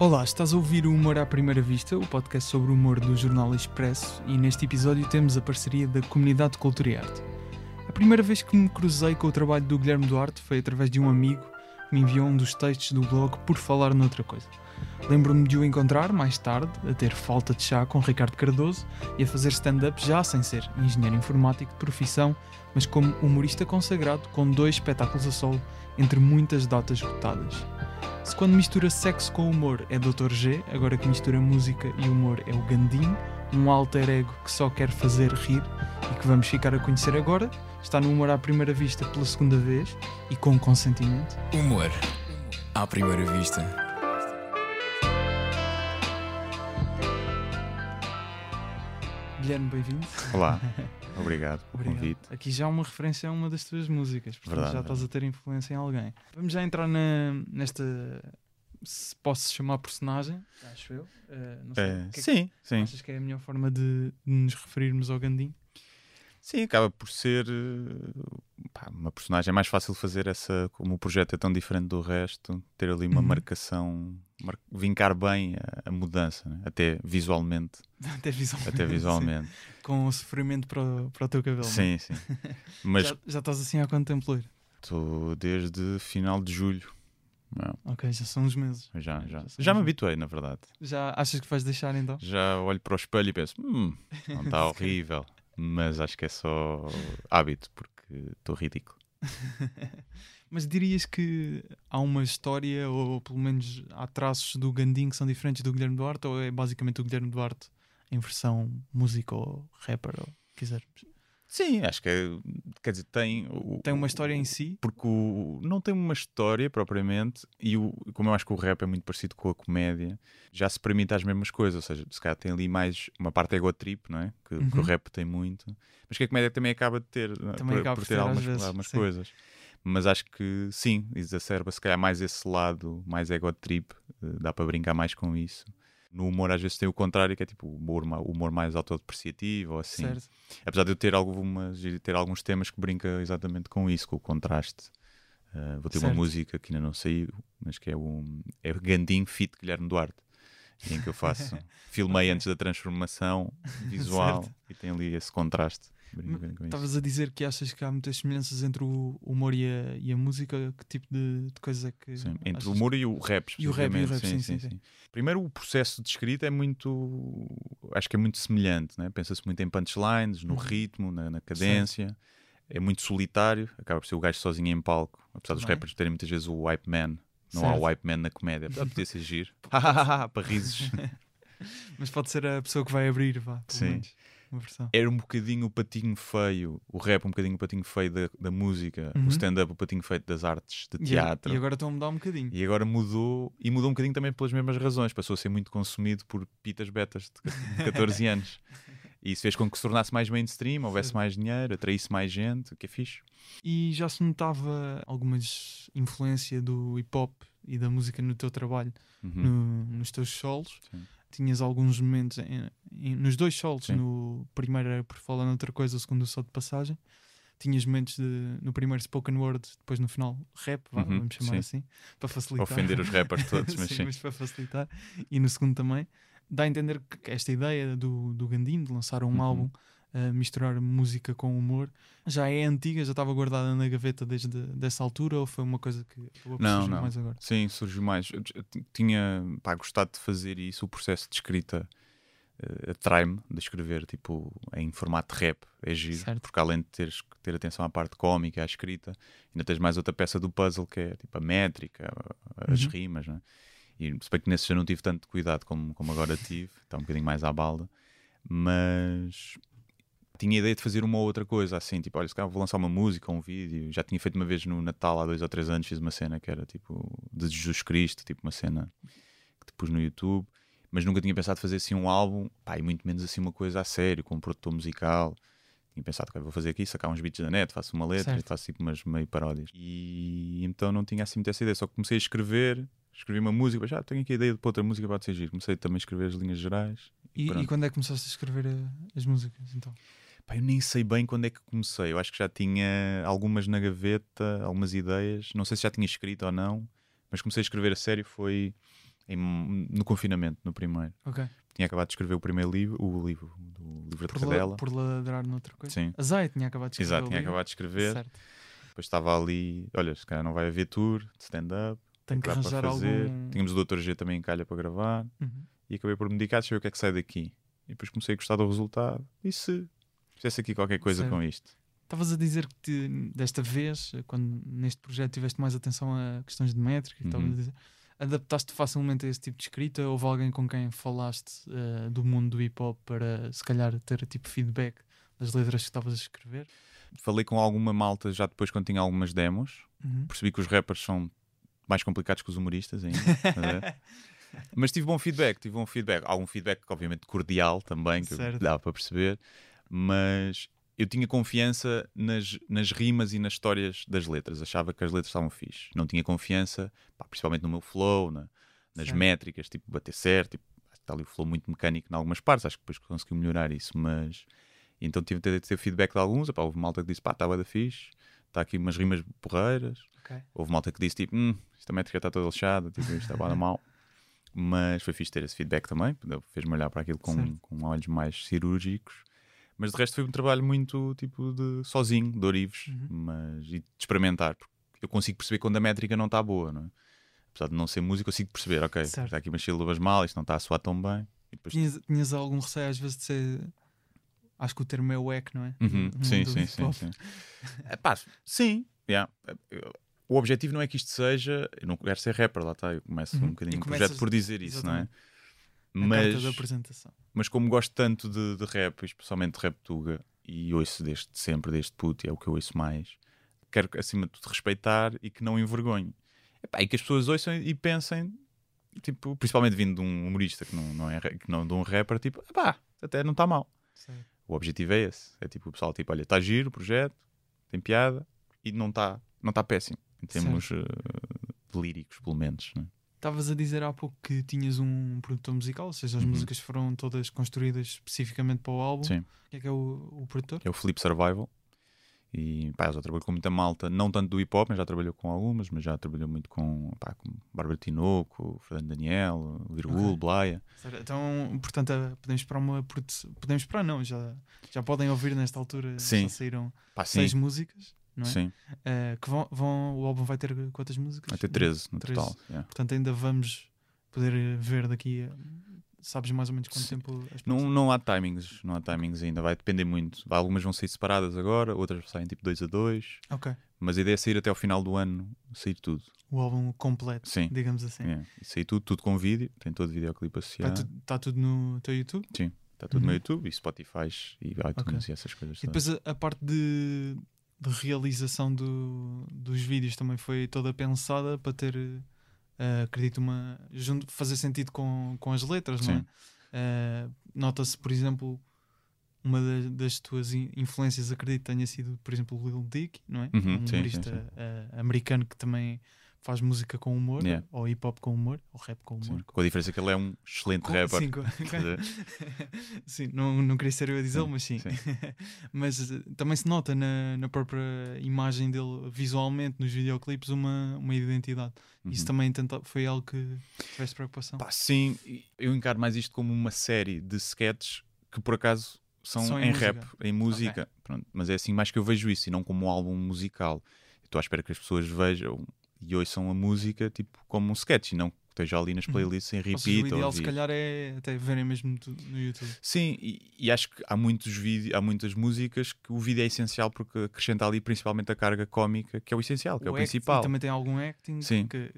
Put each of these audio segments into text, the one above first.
Olá, estás a ouvir o Humor à Primeira Vista, o podcast sobre o humor do Jornal Expresso, e neste episódio temos a parceria da Comunidade de Cultura e Arte. A primeira vez que me cruzei com o trabalho do Guilherme Duarte foi através de um amigo que me enviou um dos textos do blog Por Falar Noutra Coisa. Lembro-me de o encontrar mais tarde, a ter falta de chá com Ricardo Cardoso e a fazer stand-up já sem ser engenheiro informático de profissão, mas como humorista consagrado com dois espetáculos a solo, entre muitas datas esgotadas. Se quando mistura sexo com humor é Dr. G, agora que mistura música e humor é o Gandim, um alter ego que só quer fazer rir e que vamos ficar a conhecer agora, está no humor à primeira vista pela segunda vez e com consentimento. Humor à primeira vista. Guilherme, bem-vindo. Olá, obrigado pelo Obrigado. convite. Aqui já uma referência a uma das tuas músicas, portanto Verdade, já estás a ter influência em alguém. Vamos já entrar na, nesta, se posso chamar personagem, acho eu. Eh, não sei, É, o que é que sim, sim. achas que é a melhor forma de, de nos referirmos ao Gandim? Sim, acaba por ser eh, pá, uma personagem. É mais fácil fazer essa, como o projeto é tão diferente do resto, ter ali uma Uhum. marcação, mar- vincar bem a, a mudança, né? até visualmente. Até visualmente. Até visualmente. Com o sofrimento para o, para o teu cabelo. não é? sim, sim. Mas Já, já estás assim há quanto tempo loiro? estou desde final de julho. Não, Ok, já são uns meses. já, já. Já Já me habituei, na verdade. Já achas que vais deixar então? Já olho para o espelho e penso, hum, não está horrível. Mas acho que é só hábito, porque estou ridículo. Mas dirias que há uma história, ou pelo menos há traços do Gandim que são diferentes do Guilherme Duarte, ou é basicamente o Guilherme Duarte em versão música ou rapper, ou quiser. Sim, acho que é, quer dizer, tem. o- Tem uma história em si? Porque o, não tem uma história propriamente, e o, como eu acho que o rap é muito parecido com a comédia, já se permite as mesmas coisas. Ou seja, se calhar tem ali mais uma parte ego trip, não é? Que, que o Uhum. rap tem muito, mas que a comédia também acaba de ter? Também por, acaba por ter ter algumas sim. coisas. Mas acho que sim, exacerba se calhar mais esse lado, mais ego trip, eh, dá para brincar mais com isso. No humor, às vezes tem o contrário, que é tipo o humor, humor mais autodepreciativo ou assim. Certo. Apesar de eu ter, algumas, ter alguns temas que brinca exatamente com isso, com o contraste. Uh, vou ter uma Certo. música que ainda não saiu, mas que é o é Gandim Fit Guilherme Duarte, em que eu faço. filmei antes da transformação visual e tem ali esse contraste. Estavas a dizer que achas que há muitas semelhanças entre o humor e a, e a música. Que tipo de, de coisas é que. Sim, entre o humor e o rap, E o rap, e o rap, sim, sim, sim. Primeiro, o processo de escrita é muito. Acho que é muito semelhante, né? pensa-se muito em punchlines, no Uhum. ritmo, na, na cadência. É muito solitário, acaba por ser o gajo sozinho em palco. Apesar dos Também. rappers terem muitas vezes o hype man. Não há Certo. o hype man na comédia, apesar de poder ser giro. para risos. Mas pode ser a pessoa que vai abrir, vá. Sim. menos, Uma versão. Era um bocadinho o patinho feio, o rap um bocadinho o patinho feio da, da música, Uhum. o stand-up o patinho feio das artes de teatro. e agora estão a mudar um bocadinho. E agora mudou, e mudou um bocadinho também pelas mesmas razões. Passou a ser muito consumido por pitas betas de ca- de 14 anos. E isso fez com que se tornasse mais mainstream, houvesse mais dinheiro, atraísse mais gente, o que é fixe. E já se notava algumas influência do hip hop e da música no teu trabalho, Uhum. no- nos teus solos. Sim. Tinhas alguns momentos em- em- nos dois solos, Sim. no primeiro era por falar noutra coisa, o segundo só de passagem. Tinhas momentos de, no primeiro spoken word, depois no final rap, Uhum, vamos chamar sim. assim, para facilitar. Ofender os rappers todos, mas sim. mas para facilitar. E no segundo também. Dá a entender que esta ideia do, do Gandim de lançar um Uhum. álbum, misturar música com humor, já é antiga, já estava guardada na gaveta desde dessa altura ou foi uma coisa que Não, surgir não. mais agora? Sim, surgiu mais. Eu tinha pá, gostado de fazer isso, o processo de escrita eh, atrai-me de escrever tipo, em formato de rap, é giro, Certo. porque além de teres que ter atenção à parte cómica, à escrita, ainda tens mais outra peça do puzzle que é tipo a métrica, as Uhum. rimas, né? E se bem que nesse já não tive tanto cuidado como, como agora tive, está um bocadinho mais à balda, mas tinha a ideia de fazer uma ou outra coisa assim, tipo, olha, se calhar vou lançar uma música, um vídeo. Já tinha feito uma vez no Natal há dois ou três anos, fiz uma cena que era tipo de Jesus Cristo, tipo uma cena que te pus no YouTube, mas nunca tinha pensado fazer assim um álbum, pá, e muito menos assim uma coisa a sério, com um produtor musical. Tinha pensado que vou fazer aqui, sacar uns beats da net, faço uma letra Certo. e faço tipo umas meio paródias. E então não tinha assim muita essa ideia, só comecei a escrever, escrevi uma música, já tenho aqui a ideia de para outra música, pode ser giro. Comecei também a escrever as linhas gerais. E, Pronto. e quando é que começaste a escrever eh, as músicas então? Pá, eu nem sei bem quando é que comecei. Eu acho que já tinha algumas na gaveta, algumas ideias. Não sei se já tinha escrito ou não, Mas comecei a escrever a sério foi em- no confinamento, no primeiro. Ok. Tinha acabado de escrever o primeiro livro, o livro do livro de Por, la- cadela. por ladrar noutra coisa. Sim. A Zay tinha acabado de escrever. Exato, o tinha livro. acabado de escrever. Certo. Depois estava ali, olha, se calhar não vai haver tour de stand-up. Tenho que dá arranjar para fazer. algum. Tínhamos o Dr. G também em calha para gravar. Uhum. E acabei por me dedicar, deixa eu ver o que é que sai daqui. E depois comecei a gostar do resultado. E se fizesse aqui qualquer coisa com isto? Estavas a dizer que te- desta vez, quando neste projeto tiveste mais atenção a questões de métrica, Uhum. dizer, adaptaste facilmente a esse tipo de escrita? Houve alguém com quem falaste eh, do mundo do hip hop para se calhar ter tipo feedback das letras que estavas a escrever? Falei com alguma malta já depois quando tinha algumas demos. Uhum. Percebi que os rappers são mais complicados que os humoristas ainda. Mas tive bom feedback, tive bom feedback. Algum feedback, obviamente, cordial também, que Certo. dava para perceber. Mas eu tinha confiança nas, nas rimas e nas histórias das letras. Achava que as letras estavam fixe. Não tinha confiança, pá, principalmente no meu flow, na- nas métricas, tipo, bater certo. Tipo, está ali o flow muito mecânico em algumas partes. Acho que depois consegui melhorar isso, mas... Então tive de ter feedback de alguns. Epá, houve malta que disse, pá, estava da fixe. Está aqui umas rimas porreiras. Ok. Houve malta que disse tipo, hum, esta métrica está toda lixada, tipo, isto está mal. Mas foi fixe ter esse feedback também, fez-me olhar para aquilo com, com olhos mais cirúrgicos. Mas de resto foi um trabalho muito tipo de sozinho, de orives, Uhum. mas e de experimentar, porque eu consigo perceber quando a métrica não está boa, não é? Apesar de não ser músico, eu consigo perceber, ok, Certo. está aqui umas sílabas mal, isto não está a soar tão bem. Depois Tinhas, tinhas algum receio às vezes de ser. Acho que o termo é wack, não é? Uhum, Sim, mundo do sim, sim, sim. É, pá, sim, yeah. O objetivo não é que isto seja. Eu não quero ser rapper, lá está. Eu começo Uhum. um bocadinho o começas- projeto por dizer isso, não é? Carta Mas, da apresentação. mas como gosto tanto de, de rap, especialmente de rap tuga, e ouço desde sempre, desde puto, e é o que eu ouço mais, quero acima de tudo respeitar e que não envergonhe. Epá, e que as pessoas ouçam e pensem, tipo, principalmente vindo de um humorista que não, não é que não de um rapper, tipo, epá, até não está mal. Certo. O objetivo é esse. É tipo o pessoal, tipo, olha, está giro o projeto, tem piada e não está não tá péssimo em termos eh, líricos, pelo menos. né? Estavas a dizer há pouco que tinhas um produtor musical, ou seja, as Uhum. músicas foram todas construídas especificamente para o álbum. Sim. Quem é que é o, o produtor? É o Flip Survival. E pá, já trabalhou com muita malta, não tanto do hip hop, mas já trabalhou com algumas, mas já trabalhou muito com, pá, com Bárbara Tinoco, Fernando Daniel, Virgul, Ok. Blaia. Então, portanto, eh, podemos esperar uma produção. Podemos esperar, não, já, já podem ouvir nesta altura. Sim. Já saíram Pá, seis músicas, não é? sim. Eh, que vão, vão, o álbum vai ter quantas músicas? Vai ter 13 no 13. total. yeah. Portanto, ainda vamos poder ver daqui a. Sabes mais ou menos quanto Sim. tempo as Não, não há timings, não há timings ainda, vai depender muito. Algumas vão sair separadas agora, outras saem tipo 2 a 2, Ok. mas a ideia é sair até ao final do ano, sair tudo. O álbum completo, Sim. digamos assim. Yeah. E sair tudo, tudo com vídeo, tem todo o videoclipe Está associado. tudo, tá tudo no teu YouTube? Está tudo no Uhum. YouTube e Spotify e iTunes e essas coisas. E depois a, a parte de, de realização do, dos vídeos também foi toda pensada para ter, eh, acredito, uma, junto, fazer sentido com, com as letras, não é? Sim. Eh, Nota-se, por exemplo, uma da- das tuas in- influências, acredito, tenha sido, por exemplo, o Lil Dick, não é? Uhum, um sim, humorista sim, sim. eh, americano que também faz música com humor, Yeah. ou hip hop com humor, ou rap com Sim. humor. Com a diferença que ele é um excelente Com- rapper. Sim, com- sim, não, não queria ser eu a dizê-lo, Sim, mas sim. sim. mas eh, também se nota na, na própria imagem dele, visualmente, nos videoclipes, uma, uma identidade. Isso uhum. também tenta, foi algo que tiveste preocupação. Pá, sim, e eu encaro mais isto como uma série de sketches que por acaso são, São em em, rap, em música. Pronto, mas é assim mais que eu vejo isso e não como um álbum musical. Estou à espera que as pessoas vejam e ouçam a música tipo como um sketch e não que esteja ali nas Uhum. playlists em repeat. seja, o ideal, se calhar, é até verem mesmo no YouTube. Sim, e, e acho que há muitos vídeos, há muitas músicas que o vídeo é essencial porque acrescenta ali principalmente a carga cómica, que é o essencial, que é o acting principal. também tem algum acting Sim. que,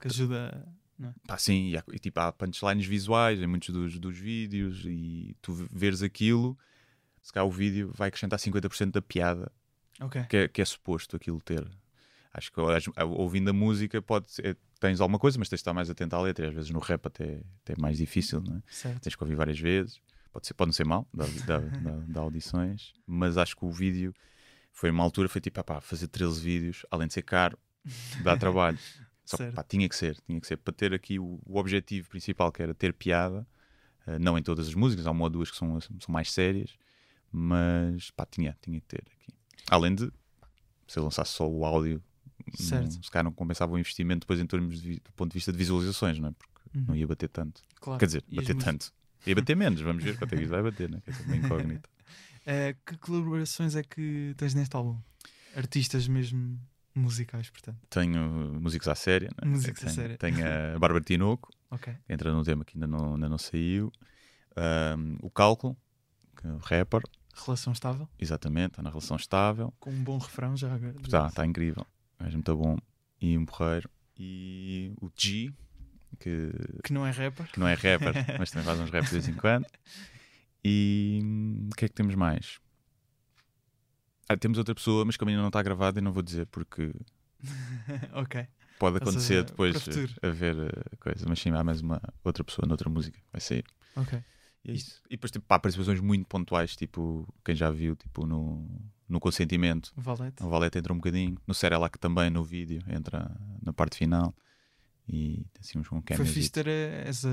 que ajuda. Não é? Pá, sim, e, há, e, tipo, há punchlines visuais em muitos dos, dos vídeos e tu veres aquilo, se calhar o vídeo vai acrescentar 50% da piada Ok. que é, que é suposto aquilo ter. Acho que às- ouvindo a música pode ser- tens alguma coisa, mas tens de estar mais atento à letra às vezes no rap até, até é mais difícil, não é? Certo. Tens que ouvir várias vezes. Pode, ser, pode não ser mal, dá, dá, dá- dá audições, mas acho que o vídeo foi uma altura, foi tipo, ah pá, fazer 13 vídeos, além de ser caro, dá trabalho. Só que pá, tinha que ser, tinha que ser para ter aqui o, o objetivo principal que era ter piada, eh, não em todas as músicas, há uma ou duas que são, são mais sérias, mas pá, tinha, tinha que ter aqui. Além de, se eu lançasse só o áudio, Certo. Não, se calhar não compensava o investimento depois em termos de, do ponto de vista de visualizações, não é? Porque Uhum. não ia bater tanto. Claro. Quer dizer, bater tanto. Ia bater menos, vamos ver quanto é que isso vai bater, né? Que é uma incógnita. Eh, que colaborações é que tens neste álbum? Artistas mesmo musicais, portanto. Tenho músicos à séria, né? Músicos à tenho, séria. Tenho a Bárbara Tinoco, Ok. que entra num tema que ainda não, ainda não saiu. Ahm, o Cálculo, que é um rapper, Relação estável, exatamente, está na relação estável. com um bom refrão já agora. Está, está incrível. É muito bom. E um porreiro. E o G, que, Que não é rapper. que não é rapper, mas também faz uns raps de vez em quando. E hum, o que é que temos mais? Ah, temos outra pessoa, mas que ainda não está gravada e não vou dizer porque ok. pode acontecer seja, depois para futuro. a ver eh, coisa. Mas sim, há mais uma outra pessoa noutra música vai sair. Ok. E é isso. E depois, tipo, pá, participações muito pontuais, tipo, quem já viu, tipo, no, no Consentimento. Valete. O Valete entra um bocadinho. No Serelac também, no vídeo, entra na parte final. E assim uns com Foi fixe ter eh, essa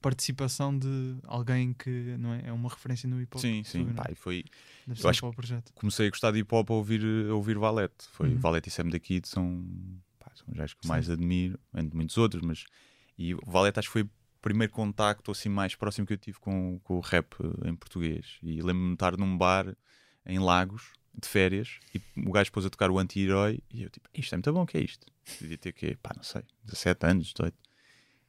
participação de alguém que não é, é uma referência no hip hop. Sim, sim. Tudo, Pá, é? e foi... Deve eu acho o projeto. Comecei a gostar de hip hop a ouvir, a ouvir Valete. Foi Uhum. Valete e Sam da Kid são, pá, são os gajos que Sim. mais admiro, entre muitos outros, mas e o Valete acho que foi o primeiro contacto assim mais próximo que eu tive com, com o rap eh, em português. E lembro-me de estar num bar em Lagos, de férias, e o gajo pôs a tocar o anti-herói, e eu tipo, isto é muito bom, o que é isto? Devia ter que, pá, não sei, 17 anos, 18.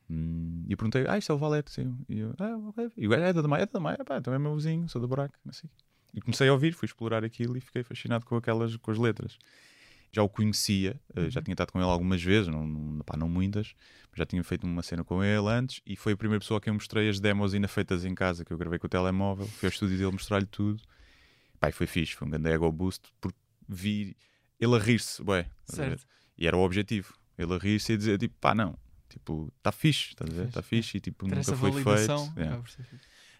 Hum, e eu perguntei, ah, isto é o Valete, sim. E eu, ah, ok. E o gajo é da Maia, é da Maia, pá, então é meu vizinho, sou do buraco, não sei. E comecei a ouvir, fui explorar aquilo e fiquei fascinado com aquelas, com as letras. Já o conhecia, eh, já Uhum. tinha estado com ele algumas vezes, não, não, pá, não muitas, mas já tinha feito uma cena com ele antes e foi a primeira pessoa a quem eu mostrei as demos ainda feitas em casa, que eu gravei com o telemóvel, fui ao estúdio dele mostrar-lhe tudo. E foi fixe, foi um grande ego boost, porque vi ele a rir-se? Certo. E era o objetivo, ele a rir-se e dizer, tipo, pá, não, tipo, está fixe, estás a ver? Está fixe e tipo, Ter nunca foi feito. Yeah.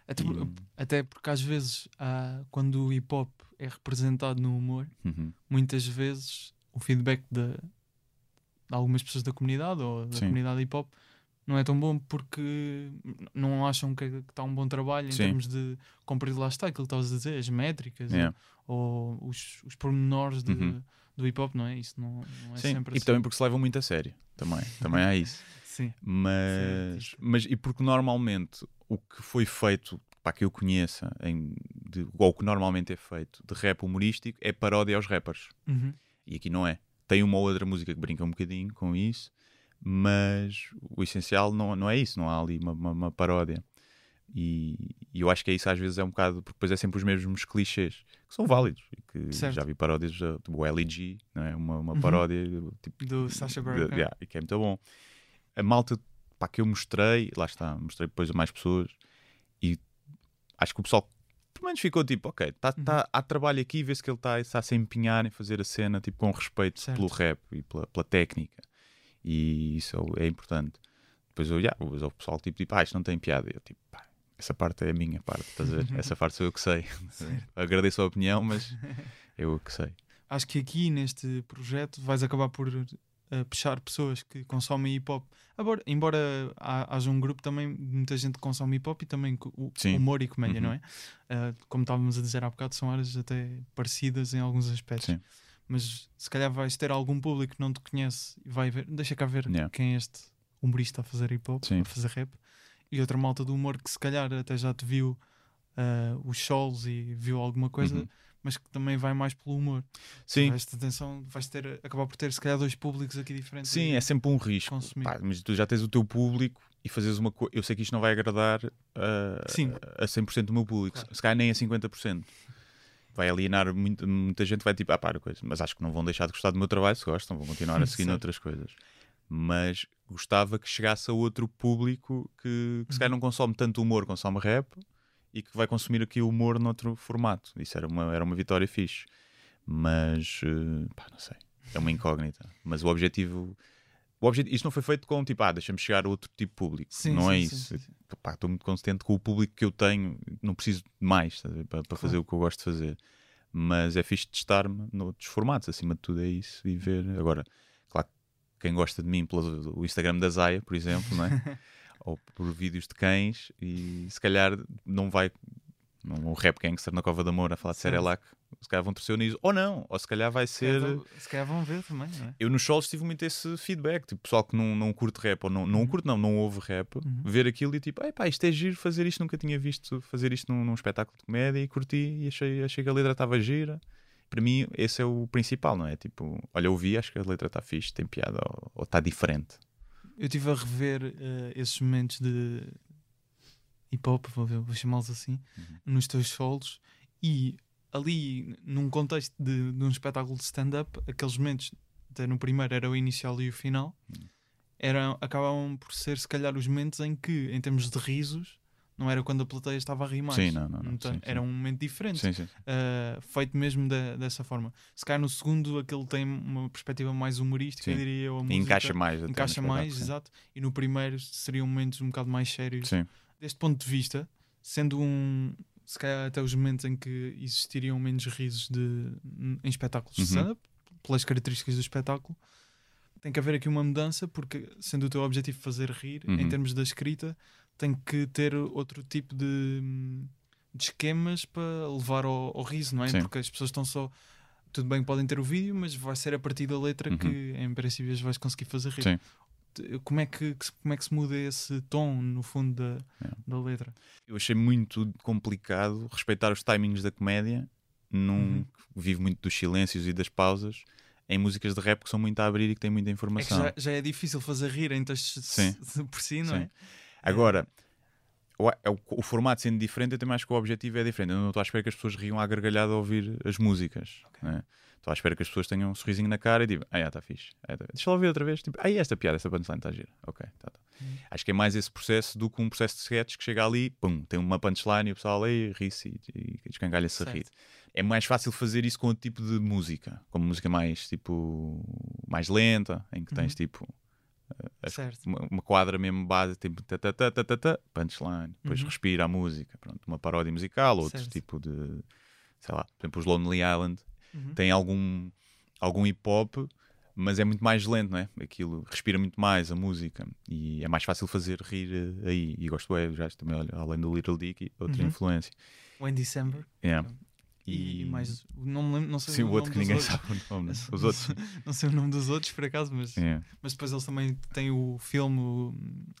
Até, por- E- até porque às vezes, há- quando o hip hop é representado no humor, Uhum. muitas vezes o feedback de, de algumas pessoas da comunidade ou da Sim. comunidade hip hop não é tão bom porque não acham que está um bom trabalho em Sim. termos de cumprir lá está aquilo que estavas a dizer, as métricas Yeah. ou, ou os, os pormenores de- Uhum. do hip hop, não é? Isso não, não é Sim, sempre e assim. também porque se levam muito a sério, também, também há isso. Sim, Mas, Sim, mas e porque normalmente o que foi feito, para que eu conheça, em, de, ou o que normalmente é feito de rap humorístico, é paródia aos rappers. Uhum. E aqui não é. Tem uma ou outra música que brinca um bocadinho com isso, mas o essencial não, não é isso, não há ali uma, uma, uma paródia. E, e eu acho que é isso às vezes é um bocado, porque depois é sempre os mesmos clichês que são válidos. E que Certo. já vi paródias, eh, tipo LG, não é? uma, uma Uhum. paródia tipo, do Sacha Baron Cohen. yeah, e que é muito bom. A malta pá, que eu mostrei, lá está, mostrei depois a mais pessoas e acho que o pessoal pelo menos ficou tipo, ok, tá, Uhum. tá, há trabalho aqui, vê-se que ele está tá a se empenhar em fazer a cena tipo, com respeito Certo. pelo rap e pela, pela técnica. E isso é importante. Depois eu, yeah, o pessoal tipo, tipo, ah, isto não tem piada. E eu tipo, pá, essa parte é a minha parte, estás a ver? Essa parte sou eu que sei. Agradeço a opinião, mas eu que sei. Acho que aqui neste projeto vais acabar por eh, puxar pessoas que consomem hip hop. Agora, embora haja um grupo também, muita gente que consome hip hop e também o Sim. humor e comédia, Uhum. não é? Eh, como estávamos a dizer há bocado, são áreas até parecidas em alguns aspectos. Sim. Mas se calhar vais ter algum público que não te conhece e vai ver, deixa cá ver Yeah. quem é este humorista a fazer hip hop, Sim. a fazer rap. E outra malta do humor que se calhar até já te viu eh, os shows e viu alguma coisa, Uhum. mas que também vai mais pelo humor. Sim, Presta atenção, vais ter, acabar por ter se calhar dois públicos aqui diferentes. Sim, é sempre um risco. Pá, mas tu já tens o teu público e fazes uma coisa. Eu sei que isto não vai agradar a, Sim. a 100% do meu público, Claro. se calhar nem a 50%. Vai alienar muito, muita gente, vai tipo, ah, para coisa. Mas acho que não vão deixar de gostar do meu trabalho se gostam, vão continuar a seguir Certo. noutras coisas. Mas gostava que chegasse a outro público que, que se Uhum. calhar não consome tanto humor, consome rap e que vai consumir aqui o humor noutro formato. Isso era uma, era uma vitória fixe. Mas, eh, pá, não sei. É uma incógnita. Mas o objetivo. O objetivo isto não foi feito com tipo, ah, deixa-me chegar a outro tipo de público. Sim, não sim, é sim, isso. sim. Pá, Estou muito contente com o público que eu tenho. Não preciso de mais ver, para, para fazer o que eu gosto de fazer. Mas é fixe testar-me noutros formatos. Acima de tudo é isso. E ver. Agora, claro, que quem gosta de mim pelo Instagram da Zaya, por exemplo, não é? ou por vídeos de cães, e se calhar não vai num rap gangster na Cova da Moura a falar de Certo. Cerelac, se calhar vão torcer o nariz. Ou não, ou se calhar vai ser. Se calhar vão ver também, não é? Eu nos solos tive muito esse feedback, tipo, pessoal que não, não curte rap, ou não, não Uhum. curte, não, não ouve rap, Uhum. ver aquilo e tipo, pá, isto é giro fazer isto, nunca tinha visto fazer isto num, num espetáculo de comédia e curti e achei, achei que a letra estava gira. Para mim, esse é o principal, não é? Tipo, olha, ouvi, acho que a letra está fixe, tem piada, ou- está diferente. Eu estive a rever eh, esses momentos de hip hop, vou, chamá-los assim, Uhum. nos teus solos e ali, num contexto de, de um espetáculo de stand-up, aqueles momentos, até no primeiro era o inicial e o final, Uhum. eram, acabavam por ser, se calhar, os momentos em que, em termos de risos, não era quando a plateia estava a rir mais. Sim, não, não, não, Então, sim, sim. Era um momento diferente. Sim, uh, feito mesmo da- dessa forma. Se calhar no segundo aquele tem uma perspectiva mais humorística, diria eu. a música encaixa mais. Encaixa mais, exato. E no primeiro seriam momentos um bocado mais sérios. Sim. Deste ponto de vista, sendo um. Se calhar até os momentos em que existiriam menos risos de, em espetáculos de Uhum. stand-up, pelas características do espetáculo, tem que haver aqui uma mudança, porque sendo o teu objetivo fazer rir, em Uhum. termos da escrita, tem que ter outro tipo de, de esquemas para levar ao, ao riso, não é? Sim. Porque as pessoas estão só. Tudo bem podem ter o vídeo, mas vai ser a partir da letra Uhum. que, em princípio, vais conseguir fazer rir. Sim. Como é que, como é que se muda esse tom, no fundo, da, É. da letra? Eu achei muito complicado respeitar os timings da comédia, num Uhum. vivo muito dos silêncios e das pausas, em músicas de rap que são muito a abrir e que têm muita É que informação. já, já é difícil fazer rir em textos Sim. de- por si, não Sim. é? Agora, o, é o- o formato sendo diferente, eu também acho que o objetivo é diferente. Eu não estou à espera que as pessoas riam à gargalhada ao ouvir as músicas. né? Estou à espera que as pessoas tenham um sorrisinho na cara e tipo, ah, está fixe. Ah, tá- Deixa eu ouvir outra vez. Tipo, ah, esta piada, esta punchline está gira. Ok, tá, tá. Hum. Acho que é mais esse processo do que um processo de sketch que chega ali, pum, tem uma punchline e o pessoal aí ri-se e, e escangalha-se a rir. É mais fácil fazer isso com outro tipo de música, como música mais tipo mais lenta, em que tens Uhum. tipo Certo. uma, uma quadra mesmo base, tipo ta, ta, ta, ta, ta, ta, punchline, depois Uhum. respira a música, pronto, uma paródia musical, outro Certo. tipo de, sei lá, por exemplo, os Lonely Island Uhum. tem algum, algum hip hop, mas é muito mais lento, não é? Aquilo respira muito mais a música e é mais fácil fazer rir eh, aí. E gosto é, já também, olha, além do Little Dicky, outra Uhum. influência. When December. Yeah. E, e mais. Não me lembro, não sei Sim, o o outro nome que ninguém outros. sabe o nome, né? Os outros. Não sei o nome dos outros, por acaso, mas, Yeah. mas depois eles também têm o filme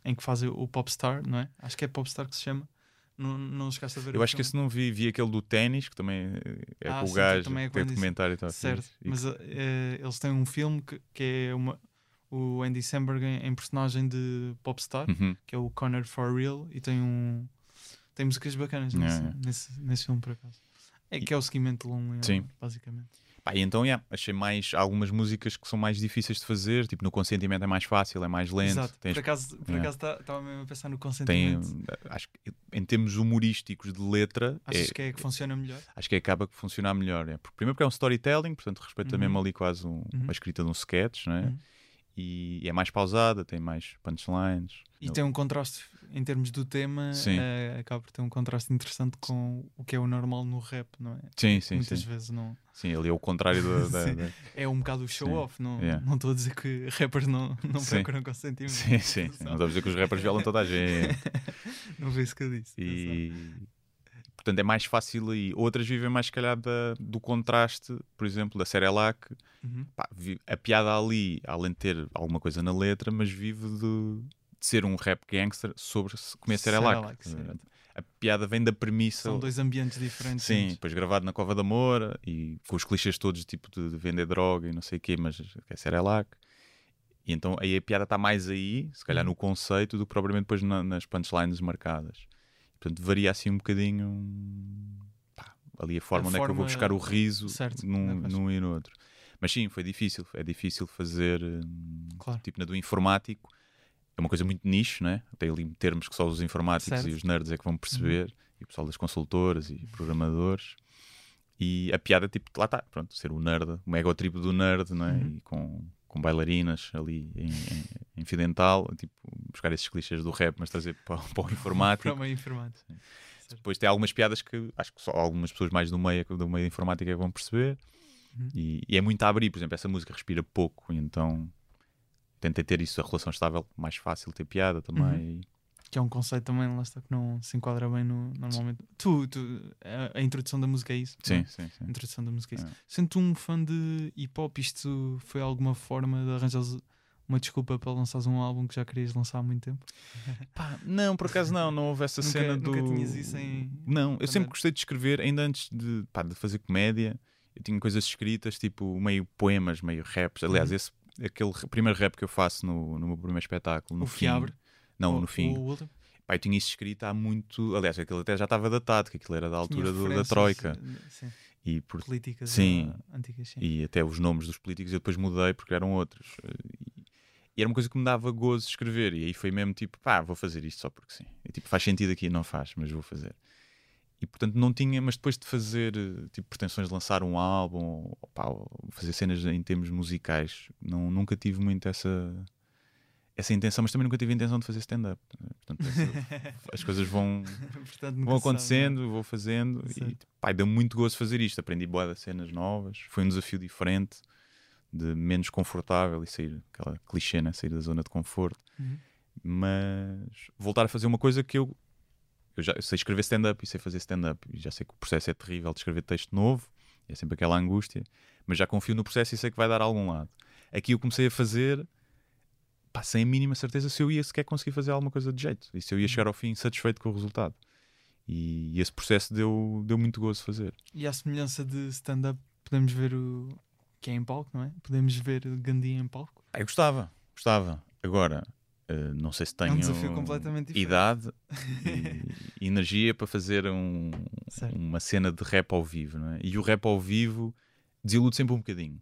em que fazem o Popstar, não é? Acho que é Popstar que se chama. Não, não chegaste a ver Eu acho que esse não vi, vi aquele do ténis, que também é Ah, com o gajo, também é tem documentário e tal. Certo, E- mas eh, eles têm um filme que, que é uma, o Andy Samberg em, em personagem de Popstar, Uhum. que é o Connor For Real, e tem um tem músicas bacanas nesse, Yeah, nesse, nesse filme, por acaso. É que é o seguimento de Lonely Sim. Island, basicamente. Pá, e então, yeah, achei mais algumas músicas que são mais difíceis de fazer, tipo no consentimento é mais fácil, é mais lento. Exato. Tens- Por acaso por Yeah. acaso estava mesmo a pensar no tem, consentimento. acho que em termos humorísticos de letra, Achas é- que é que funciona melhor? acho que acaba por funcionar melhor. É. Porque, primeiro porque é um storytelling, portanto respeita Uhum. mesmo ali quase um- Uhum. uma escrita de um sketch, não é? Uhum. E, é mais pausada, tem mais punchlines. E tem um contraste em termos do tema, eh, acaba por ter um contraste interessante com o que é o normal no rap, não é? Sim, sim, Muitas sim. vezes não. Sim, ali é o contrário da. da- É um bocado o show-off, não Yeah. não estou a dizer que rappers não, não Sim. procuram consentimento. Sim, sim. Não estou a dizer que os rappers violam toda a gente. não foi isso que eu disse. E portanto é mais fácil aí. Outras vivem mais, se calhar, da- do contraste, por exemplo, da Cerelac. Uhum. Pá, a piada ali, além de ter alguma coisa na letra, mas vive de, de ser um rap gangster sobre se comer Cerelac. Cerelac, certo. A piada vem da premissa. São dois ambientes diferentes. Sim, depois gravado na Cova da Moura e com os clichês todos tipo de, de vender droga e não sei o quê, mas é Cerelac. E então aí a piada está mais aí, se calhar Uhum. no conceito, do que propriamente depois na- nas punchlines marcadas. Portanto, varia assim um bocadinho pá, ali a forma A onde é que eu vou forma- buscar o riso certo, num, num e no outro. Mas sim, foi difícil. É difícil fazer, hum, Claro. tipo na do informático. É uma coisa muito nicho, né? Tem ali termos que só os informáticos Certo. Uhum. e os nerds é que vão perceber, e o pessoal das consultoras e programadores. E a piada, tipo, lá está, pronto, ser o nerd, o mega tribo do nerd, não é? Uhum. E com, com bailarinas ali em, em, em fio dental, tipo, buscar esses clichês do rap, mas trazer para, para o informático. Para o meio informático. Depois tem algumas piadas que acho que só algumas pessoas mais do meio, do meio da informática é vão perceber. Uhum. E, e é muito a abrir, por exemplo, essa música respira pouco, então tentei ter isso, a relação estável, mais fácil ter piada também. Uhum. Que é um conceito também, lá está, que não se enquadra bem no, normalmente. Tu, tu a, a introdução da música é isso? Sim, é? sim, sim. A introdução da música é isso. É. Sendo um fã de hip hop, isto foi alguma forma de arranjar uma desculpa para lançares um álbum que já querias lançar há muito tempo? Pá, não, por acaso não, não houve essa Nunca- cena do. nunca tinhas isso em- Não, eu sempre gostei de escrever, ainda antes de, pá, de fazer comédia, eu tinha coisas escritas, tipo meio poemas, meio raps. Aliás, Uhum. esse, aquele primeiro rap que eu faço no, no meu primeiro espetáculo, no O fim. Fiabre? Não, O- no fim. O último? Pá, eu tinha isso escrito há muito. Aliás, aquilo até já estava datado, que aquilo era da altura do- da Troika. eh, Sim, E, por- políticas Sim. ah, antigas. Sim. e até os nomes dos políticos eu depois mudei porque eram outros. E, e era uma coisa que me dava gozo escrever. E aí foi mesmo tipo, pá, vou fazer isto só porque sim. E, tipo, faz sentido aqui, não faz, mas vou fazer. E portanto não tinha, mas depois de fazer eh, tipo pretensões de lançar um álbum, fazer cenas em termos musicais, não, nunca tive muito essa essa intenção, mas também nunca tive a intenção de fazer stand-up. Portanto, essa- as coisas vão, Portanto, vão sabe, acontecendo, vou fazendo e Certo. pá, deu muito gozo fazer isto. Aprendi boa de cenas novas, foi um desafio diferente, de menos confortável e sair, aquela clichê, né? sair da zona de conforto. Uhum. Mas voltar a fazer uma coisa que eu, eu já eu sei escrever stand-up e sei fazer stand-up, e já sei que o processo é terrível de escrever texto novo, é sempre aquela angústia, mas já confio no processo e sei que vai dar a algum lado. Aqui eu comecei a fazer. Pá, sem a mínima certeza se eu ia sequer conseguir fazer alguma coisa de jeito e se eu ia chegar ao fim satisfeito com o resultado. E esse processo deu, deu muito gozo fazer. E à semelhança de stand-up, podemos ver o que é em palco, não é? Podemos ver Gandhi em palco. Ah, eu gostava, gostava. Agora, eh, não sei se tenho É um diferente. idade e, energia para fazer um- uma cena de rap ao vivo. É? E o rap ao vivo desilude sempre um bocadinho.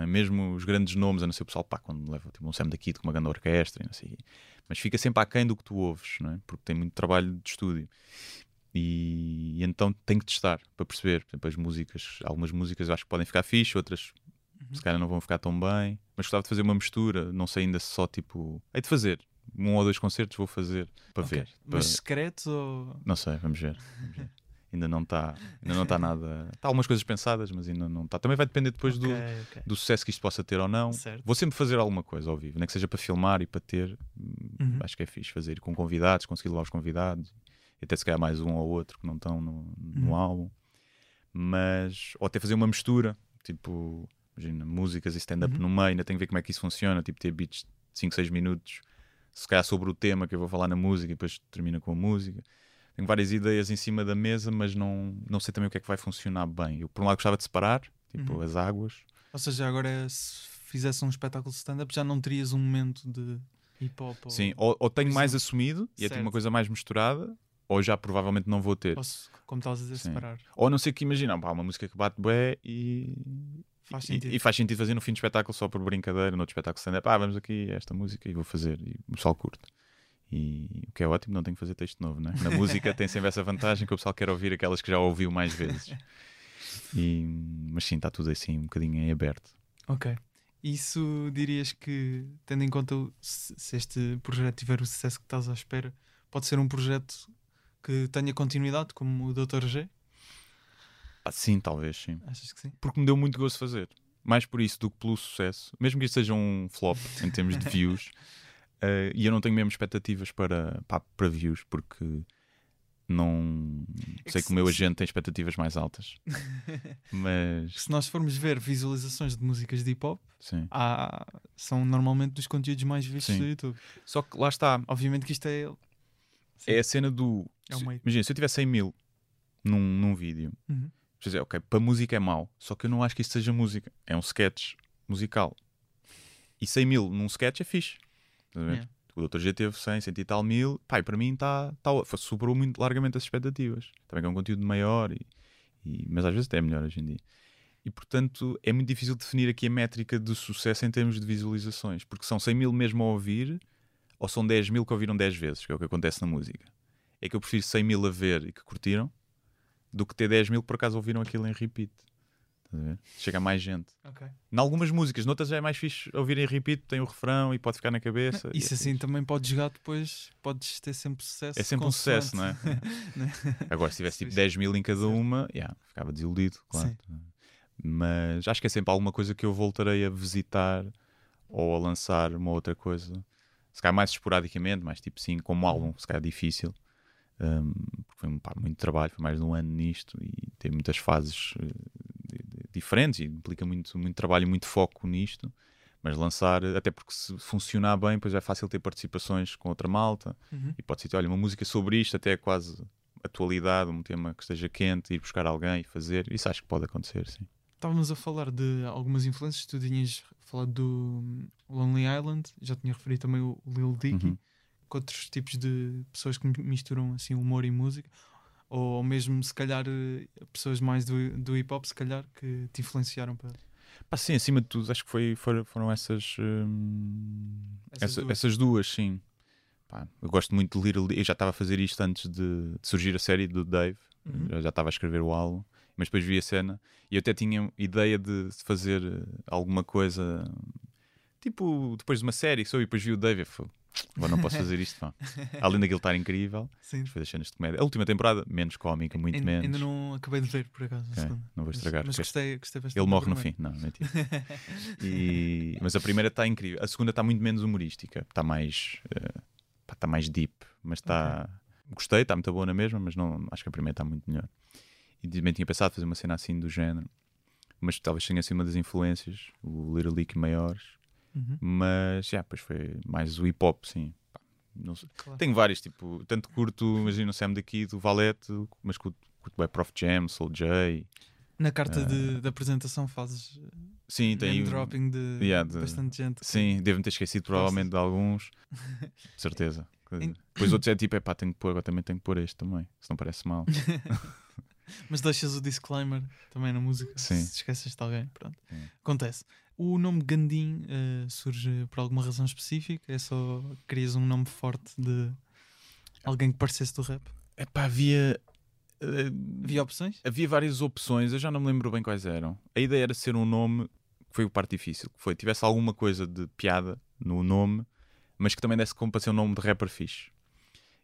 É? Mesmo os grandes nomes, a não ser o pessoal, pá, quando leva tipo, um Sam da Kid com uma grande orquestra não sei. Mas fica sempre aquém do que tu ouves, é? porque tem muito trabalho de estúdio. E, e então tem que testar para perceber. Por exemplo, as músicas, algumas músicas eu acho que podem ficar fixe, outras Uhum. se calhar não vão ficar tão bem. Mas gostava de fazer uma mistura, não sei ainda se só tipo. Hei de fazer. Um ou dois concertos vou fazer para Ok. ver. para- Mas secretos ou. Não sei, vamos ver. vamos ver. ainda não está ainda não está nada. Está algumas coisas pensadas, mas ainda não está. Também vai depender depois do, Ok, ok. do sucesso que isto possa ter ou não. Certo. Vou sempre fazer alguma coisa ao vivo, nem que seja para filmar e para ter. Uhum. Acho que é fixe fazer com convidados, conseguir levar os convidados. E até se calhar mais um ou outro que não estão no, no Uhum. álbum. Mas, ou até fazer uma mistura, tipo, imagina, músicas e stand-up Uhum. no meio, ainda tenho que ver como é que isso funciona, tipo, ter beats de 5, 6 minutos, se calhar sobre o tema que eu vou falar na música e depois termina com a música. Tenho várias ideias em cima da mesa, mas não, não sei também o que é que vai funcionar bem. Eu, por um lado, gostava de separar, tipo, Uhum. as águas. Ou seja, agora se fizesse um espetáculo de stand-up já não terias um momento de hip hop ou, Sim, ou, ou tenho mais exemplo. assumido e é tipo Certo. uma coisa mais misturada, ou já provavelmente não vou ter. ou como estavas a dizer, Sim. separar. Ou a não ser que imagina, pá, uma música que bate bué e, Faz e- e faz sentido fazer no fim do espetáculo só por brincadeira, no outro espetáculo stand-up, ah, vamos aqui esta música e vou fazer, e o pessoal curte. E o que é ótimo, não tenho que fazer texto novo, né? Na música tem sempre essa vantagem que o pessoal quer ouvir aquelas que já ouviu mais vezes. E, mas sim, está tudo assim um bocadinho em aberto. Ok. Isso dirias que, tendo em conta se este projeto tiver o sucesso que estás à espera, pode ser um projeto que tenha continuidade, como o Dr. G? Ah, sim, talvez, sim. Achas que sim? Porque me deu muito gosto fazer. Mais por isso do que pelo sucesso. Mesmo que isto seja um flop em termos de views. eh, e eu não tenho mesmo expectativas para, pá, para views, porque não É sei que que o meu agente tem expectativas mais altas. Mas Se nós formos ver visualizações de músicas de hip hop, sim. há- são normalmente dos conteúdos mais vistos Sim. do YouTube. Só que lá está. Obviamente que isto é. É a cena do. É meio. imagina, se eu tiver 100 mil num, num vídeo, Uhum. Dizer, ok, para música é mau, só que eu não acho que isso seja música. É um sketch musical. E 100 mil num sketch é fixe. Yeah. O Dr. G teve 100, 100 e tal mil. Pai, para mim está. Tá, superou muito largamente as expectativas. Também que é um conteúdo maior, e, e- mas às vezes até é melhor hoje em dia. E portanto é muito difícil definir aqui a métrica de sucesso em termos de visualizações, porque são 100 mil mesmo a ouvir, ou são 10 mil que ouviram 10 vezes, que é o que acontece na música. É que eu prefiro 100 mil a ver e que curtiram, do que ter 10 mil por acaso ouviram aquilo em repeat. Chega a mais gente. Ok. Em algumas músicas, noutras é mais fixe ouvir em repeat, tem o refrão e pode ficar na cabeça. Isso é assim também podes jogar depois, podes ter sempre sucesso. É sempre um sucesso, não é? Agora, se tivesse tipo Sim. 10 mil em cada uma, yeah, ficava desiludido, claro. Sim. Mas acho que é sempre alguma coisa que eu voltarei a visitar ou a lançar uma outra coisa se calhar mais esporadicamente, mais tipo sim, como álbum, se calhar difícil. Um, porque foi pá, muito trabalho, foi mais de um ano nisto e tem muitas fases de, diferentes e implica muito, muito trabalho e muito foco nisto. Mas lançar, até porque se funcionar bem, depois é fácil ter participações com outra malta Uhum. e pode ser, olha, uma música sobre isto, até é quase atualidade, um tema que esteja quente, ir buscar alguém e fazer. Isso acho que pode acontecer, sim. Estávamos a falar de algumas influências. Tu tinhas falado do hum, Lonely Island, já tinha referido também o Lil Dicky, Uhum. Com outros tipos de pessoas que misturam assim humor e música, ou mesmo se calhar eh, pessoas mais do, do hip hop, se calhar, que te influenciaram para Pá, sim, acima de tudo, acho que foi, foram, essas, hum, Essas essa- duas. essas duas, sim. Pá, eu gosto muito de Little. Eu já estava a fazer isto antes de, de surgir a série do Dave, Uhum. eu já estava a escrever o álbum, mas depois vi a cena e eu até tinha ideia de fazer eh, alguma coisa tipo depois de uma série, só e depois vi o Dave falei, agora não posso fazer isto. Pá. Além daquilo estar incrível, Sim. foi das cenas de comédia. A última temporada, menos cómica, muito Ainda- menos. Ainda não acabei de ver, por acaso. a Ok, segunda. não vou Mas- estragar. Mas, porque gostei, gostei bastante. ele morre no fim, não, mentira. E- Mas a primeira está incrível. A segunda está muito menos humorística. Está mais. pá, está mais deep. Mas está. Gostei, está muito boa na mesma, mas não, acho que a primeira está muito melhor. E também tinha pensado fazer uma cena assim do género. Mas talvez tenha sido uma das influências, o Little League maiores. Uhum, Mas, já, pois foi mais o hip hop, sim. Claro. Tenho vários, tipo, tanto curto, imagina o Sam daqui, do Valete, mas curto, curto bem Prof Jam, Soul J. Na carta Ah. de, de apresentação fazes Sim, tem. name dropping de, Yeah, de- bastante gente. que- Sim, devo ter esquecido provavelmente de alguns. De certeza. Em- Depois outros é tipo, é pá, tenho que pôr, agora também tenho que pôr este também, se não parece mal. Mas deixas o disclaimer também na música. Sim. Se esqueces de alguém, pronto. Sim. Acontece. O nome Gandim eh, surge por alguma razão específica? É só querias um nome forte de alguém que parecesse do rap? É pá, havia. eh, Havia opções? havia várias opções, eu já não me lembro bem quais eram. A ideia era ser um nome que foi o parte difícil, que foi tivesse alguma coisa de piada no nome, mas que também desse como para ser um nome de rapper fixe.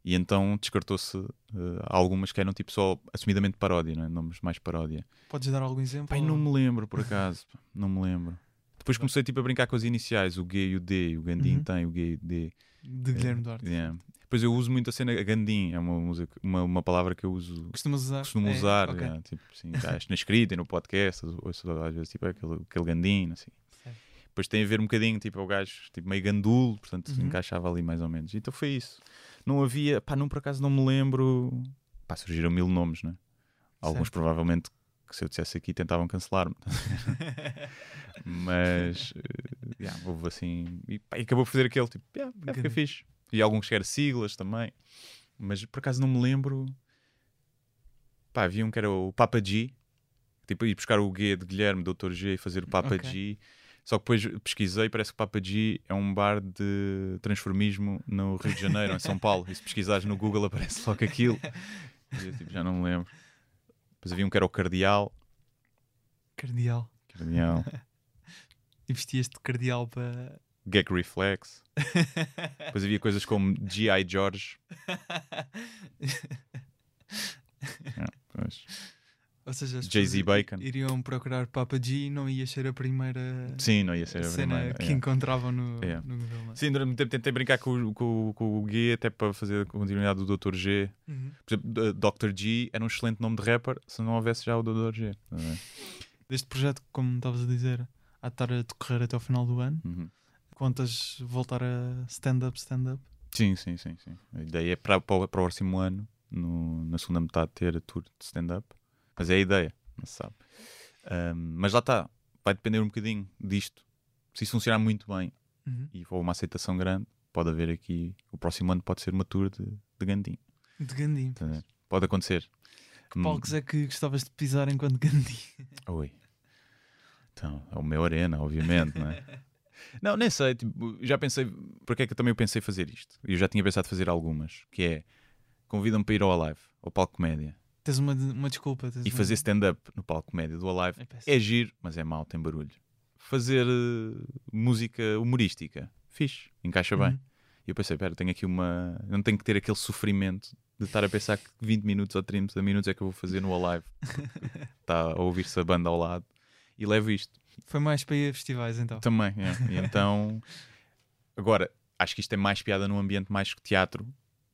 E então descartou-se eh, algumas que eram tipo só assumidamente paródia, não é? nomes mais paródia. Podes dar algum exemplo? Pai, não me lembro por acaso, não me lembro. Depois comecei tipo, a brincar com as iniciais, o G e o D, o Gandim Uhum. tem o G e o D. De Guilherme Duarte. Yeah. Depois eu uso muito a cena Gandim, é uma, música, uma, uma palavra que eu uso, Costumas usar? costumo É, usar, ok. yeah, tipo, assim, na escrita e no podcast, ouço às vezes tipo, aquele, aquele Gandim, assim. Certo. Depois tem a ver um bocadinho, tipo, é o gajo tipo, meio gandulo, portanto Uhum. encaixava ali mais ou menos. Então foi isso. Não havia, pá, não por acaso não me lembro. Pá, surgiram mil nomes, né? Alguns Certo. provavelmente que se eu dissesse aqui tentavam cancelar-me. Mas eh, yeah, houve assim. E, pá, e acabou por fazer aquele tipo, yeah, yeah, fica Gandim. fixe. E alguns que eram siglas também. Mas por acaso não me lembro. Pá, havia um que era o Papa G. Tipo, ir buscar o G de Guilherme, Dr. G, e fazer o Papa Ok. G. Só que depois pesquisei parece que o Papa G é um bar de transformismo no Rio de Janeiro, em São Paulo. E se pesquisares no Google aparece logo aquilo. E eu, tipo, já não me lembro. Depois havia um que era o Cardeal. Cardeal. Cardeal. E vestias-te de cardeal para. Gag Reflex. Depois havia coisas como G.I. George. Yeah, pois. Ou seja, Jay-Z Bacon. iriam procurar Papa G e não ia ser a primeira Sim, não ia ser a cena primeira. que yeah. encontravam no, Yeah. no Google. é? Sim, durante muito tempo tentei brincar com, o- com, o- com o G até para fazer a continuidade do Dr. G. Uhum. Por exemplo, Dr. G era um excelente nome de rapper se não houvesse já o Dr. G. A ver? Deste projeto, como estavas a dizer, há de estar a decorrer até ao final do ano. Uhum. Contas voltar a stand-up, stand-up? Sim, sim, sim, sim. A ideia é para, para, o- para o próximo ano, no- na segunda metade, ter a tour de stand-up. Mas é a ideia, não se sabe. Ahm, mas lá está, vai depender um bocadinho disto. Se isso funcionar muito bem Uhum. e for uma aceitação grande, pode haver aqui. O próximo ano pode ser uma tour de, de Gandim. De Gandim. ver? Pode acontecer. Que palcos é que gostavas de pisar enquanto Gandim? Oi. Então, é o meu arena, obviamente, não é? Não, nem sei. tipo, já pensei. Porque é que eu também pensei fazer isto? Eu já tinha pensado fazer algumas. Que é convidam-me para ir ao Alive, ao palco comédia, Tens uma, uma desculpa. Tens e uma- fazer stand-up no palco comédia do Alive. É. É giro, mas é mau, tem barulho. Fazer eh, música humorística, fixe, encaixa bem. Uhum. E eu pensei, pera, tenho aqui uma. Não tenho que ter aquele sofrimento de estar a pensar que 20 minutos ou 30 minutos é que eu vou fazer no Alive. Está a ouvir-se a banda ao lado. E levo isto. Foi mais para ir a festivais então. Também, é. E então. Agora, acho que isto é mais piada num ambiente mais teatro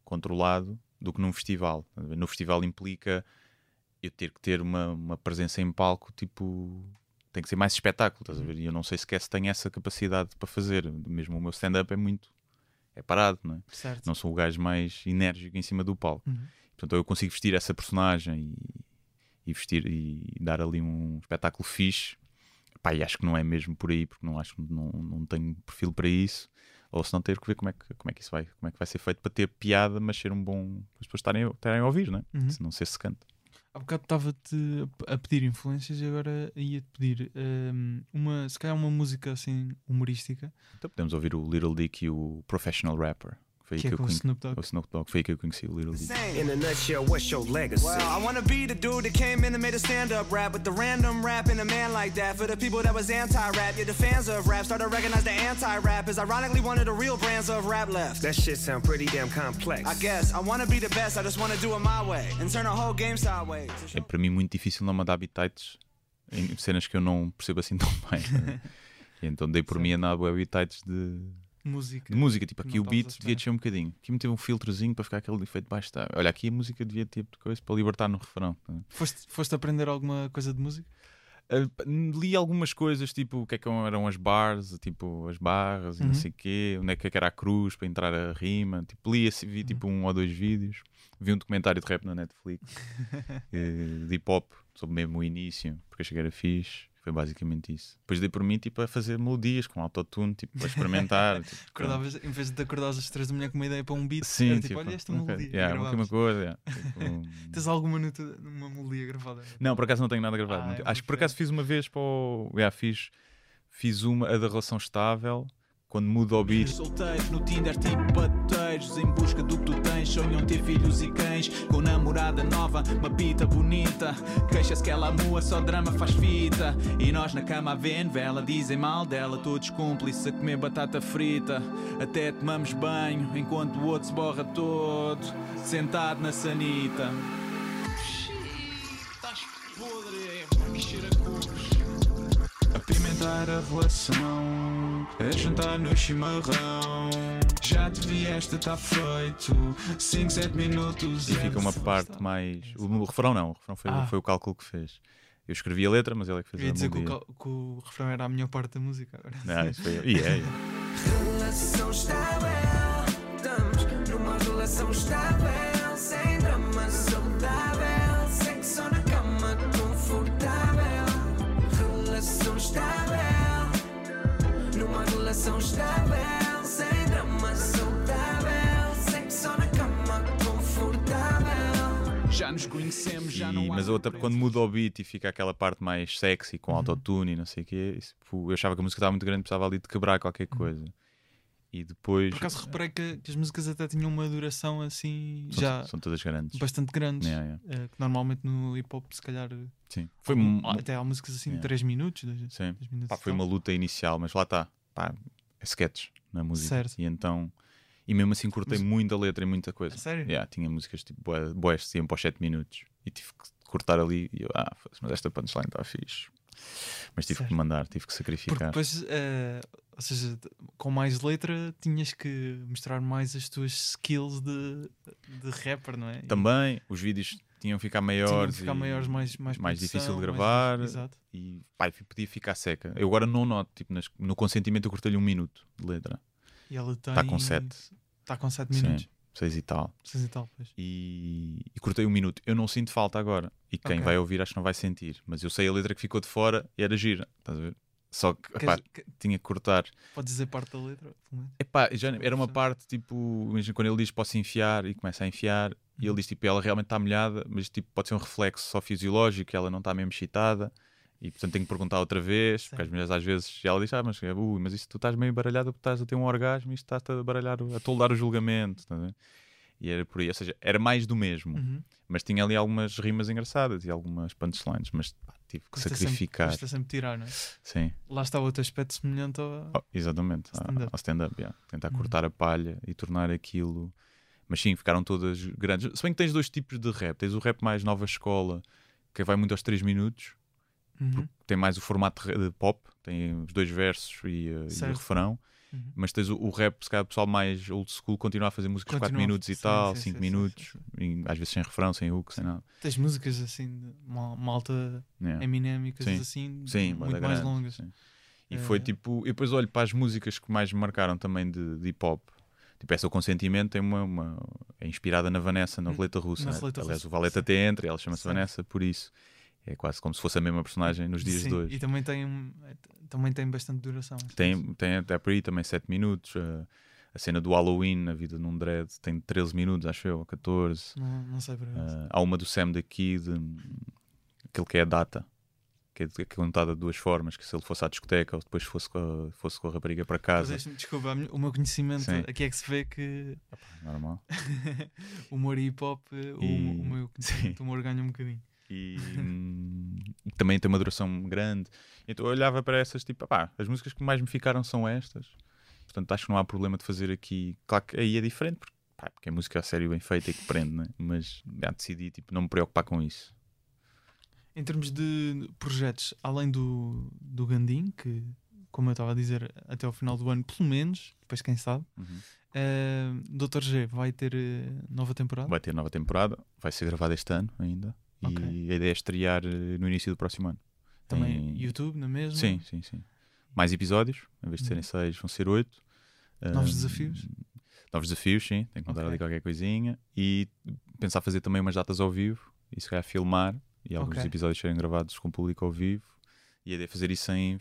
controlado do que num festival. No festival implica eu ter que ter uma, uma presença em palco, tipo, tem que ser mais espetáculo, estás a ver? E eu não sei sequer se tenho essa capacidade para fazer. Mesmo o meu stand-up é muito. é parado, não é? Certo. Não sou o gajo mais enérgico em cima do palco. Uhum. Portanto, eu consigo vestir essa personagem e, e vestir e dar ali um espetáculo fixe. Pá, e acho que não é mesmo por aí, porque não acho que não, não tenho perfil para isso. Ou se não ter que ver como é que, como é que isso vai, como é que vai ser feito para ter piada, mas ser um bom. as pessoas estarem, estarem a ouvir, né? Uhum. Se não ser secante. Há bocado estava-te a pedir influências e agora ia-te pedir um, uma, se calhar uma música assim humorística Então podemos ouvir o Little Dick e o Professional Rapper. Foi aí que é que eu com o conheci. Snoop Dogg. O Snoop Dogg. Foi aí que eu conheci o Little Dick. In a nutshell, what's your legacy? Well, I wanna be the dude that came in and made a stand-up rap with the random rap and a man like that. For the people that was anti-rap, yeah, the fans of rap started to recognize the anti-rap is ironically one of the real brands of rap left. That shit sound pretty damn complex. I guess I wanna be the best, I just wanna do it my way and turn the whole game sideways. É para mim muito difícil não mandar habitats em cenas que eu não percebo assim tão bem. e então dei por mim a andar habitats de, música. de música. Tipo, aqui não o beat devia descer um bocadinho. Aqui meter um filtrozinho para ficar aquele efeito baixo. Tá? Olha, aqui a música devia ter coisa para libertar no refrão. tá? Foste, foste aprender alguma coisa de música? Uh, li algumas coisas, tipo o que é que eram as bars, tipo as barras e Uhum. não sei o quê, onde é que era a cruz para entrar a rima. Tipo, li, vi tipo um ou dois vídeos, vi um documentário de rap na Netflix, eh, de hip hop, sobre mesmo o início, porque achei que era fixe. Foi basicamente isso. Depois dei por mim tipo, a fazer melodias com autotune, tipo, para experimentar. tipo, Acordavas, em vez de acordares às três da manhã com uma ideia para um beat, Sim, era tipo, tipo, olha esta ok, melodia. yeah, uma coisa, yeah, tipo, Tens alguma nota, uma melodia gravada? Não, por acaso não tenho nada gravado. Ah, é Acho que por acaso fiz uma vez para o. Yeah, fiz, fiz uma, a da relação estável, quando mudo ao beat. Solteiros no Tinder tipo bateiros Em busca do que tu tens. Sonham ter filhos e cães Com namorada nova, uma pita bonita. Queixa-se que ela mua, só drama faz fita. E nós na cama a ver vela Dizem mal dela, todos cúmplices A comer batata frita. Até tomamos banho Enquanto o outro se borra todo Sentado na sanita. Estás podre, a Apimentar a relação, é jantar no chimarrão. Já te vieste, tá feito. 5, 7 minutos. E fica uma parte mais. O, o refrão não, o refrão foi, Ah. foi o cálculo que fez. Eu escrevi a letra, mas ele é que fez Eu ia a dizer que o, que o refrão era a melhor parte da música. Agora. Não, isso foi. E é, é. Relação estável, estamos numa relação estável, sem drama saudável, estável, numa relação estável, sem drama saudável, sexo na cama confortável. Já nos conhecemos, já E- não há mas outra, quando muda o beat e fica aquela parte mais sexy Uhum. com autotune e não sei o quê, isso, pô, eu achava que a música estava muito grande, precisava ali de quebrar qualquer coisa. E depois. Por acaso reparei que, que as músicas até tinham uma duração assim são, já são todas grandes. bastante grandes. Yeah, yeah. eh, que normalmente no hip hop, se calhar, Sim. Foi, mu- até há músicas assim de Yeah. 3 minutos. sim. minutos Pá, foi tal. uma luta inicial, mas lá está. É sketch na música. Certo. E então. E mesmo assim cortei Mas- muita letra e muita coisa. A sério? Yeah, tinha músicas tipo boas iam para os 7 minutos e tive que cortar ali e eu, ah, mas esta punchline está fixe. Mas tive Certo. que mandar, tive que Porque sacrificar. depois, eh, ou seja, com mais letra, tinhas que mostrar mais as tuas skills de, de rapper, não é? Também os vídeos tinham que ficar maiores, de ficar maiores, mais, mais, mais produção, difícil de mais gravar. Exato. e pá, podia ficar seca. Eu agora não noto, tipo, nas- no consentimento eu cortei-lhe um minuto de letra. E ela tem. Está com 7, Está com 7 Sim. minutos. 6 e tal. Seis e tal, pois. E, e cortei um minuto. Eu não sinto falta agora. E quem Ok. vai ouvir acho que não vai sentir. Mas eu sei a letra que ficou de fora e era gira. Estás a ver? Só que epá, Queres- tinha que cortar. Podes dizer parte da letra? pelo menos? Epá, já, era uma parte tipo, imagina quando ele diz posso enfiar e começa a enfiar, e Uhum. ele diz tipo, ela realmente está molhada, mas tipo, pode ser um reflexo só fisiológico, ela não está mesmo excitada, e portanto tenho que perguntar outra vez, porque as mulheres às vezes ela diz, ah, mas, ui, mas isto tu estás meio baralhada porque estás a ter um orgasmo e isto estás a baralhar, o- a toldar o julgamento, estás a ver? E era por aí, ou seja, era mais do mesmo, Uhum. mas tinha ali algumas rimas engraçadas e algumas punchlines, mas pá, tive que Custa sacrificar. Sempre, custa sempre tirar, não é? Sim. Lá está outro aspecto semelhante ao. Oh, exatamente, ao stand-up, yeah. tentar Uhum. cortar a palha e tornar aquilo. Mas sim, ficaram todas grandes. Se bem que tens dois tipos de rap: tens o rap mais nova escola, que vai muito aos 3 minutos, Uhum. tem mais o formato de pop, tem os dois versos e, uh, e o refrão. Uhum. Mas tens o, o rap, se calhar o pessoal mais old school continua a fazer músicas de 4 Continua. minutos e Sim, tal, sim, 5 sim, minutos, e às vezes sem refrão, sem hook, sem nada. Tens músicas assim, malta Yeah. Eminem e coisas Sim. assim, Sim, muito mais grande, longas. E foi Eh, tipo, e depois olho para as músicas que mais me marcaram também de, de hip hop. Tipo, essa o consentimento tem uma, uma- é inspirada na Vanessa, na Hum, Roleta Russa. na né? Aliás, o Valete sim. até entra, ela chama-se. Vanessa por isso. É quase como se fosse a mesma personagem nos dias sim, de hoje. E também tem, também tem bastante duração. Tem, tem até por aí também 7 minutos. uh, a cena do Halloween, a vida num dread, tem 13 minutos, acho eu, ou 14. Não, não sei por. Uh, há uma do Sam da Kid, hum, aquele que é a data, que é, que é contada de duas formas: que se ele fosse à discoteca ou depois fosse com a, fosse com a rapariga para casa. Desculpa, a o meu conhecimento Sim. aqui é que se vê que Normal. humor e hip hop, o, E- o meu conhecimento, o humor ganha um bocadinho. E, hum, e também tem uma duração grande. Então eu olhava para essas, tipo, pá, as músicas que mais me ficaram são estas. Portanto, acho que não há problema de fazer aqui. Claro que aí é diferente, porque, pá, porque é música a sério bem feita e que prende, né? mas já decidi tipo, não me preocupar com isso. Em termos de projetos, além do, do Gandim, que, como eu estava a dizer, até ao final do ano, pelo menos, depois quem sabe, Uhum. eh, Dr. G vai ter eh, nova temporada? Vai ter nova temporada, vai ser gravada este ano ainda. Ok. E a ideia é estrear eh, no início do próximo ano. Também Em- YouTube, na mesma? Sim, sim, sim. Mais episódios, em vez de serem Uhum. seis, vão ser oito. Novos Hum, desafios? Novos desafios, sim. Tenho que contar Ok. ali qualquer coisinha. E pensar fazer também umas datas ao vivo e se calhar filmar e alguns Ok. episódios serem gravados com público ao vivo. E a ideia é fazer isso em. Ou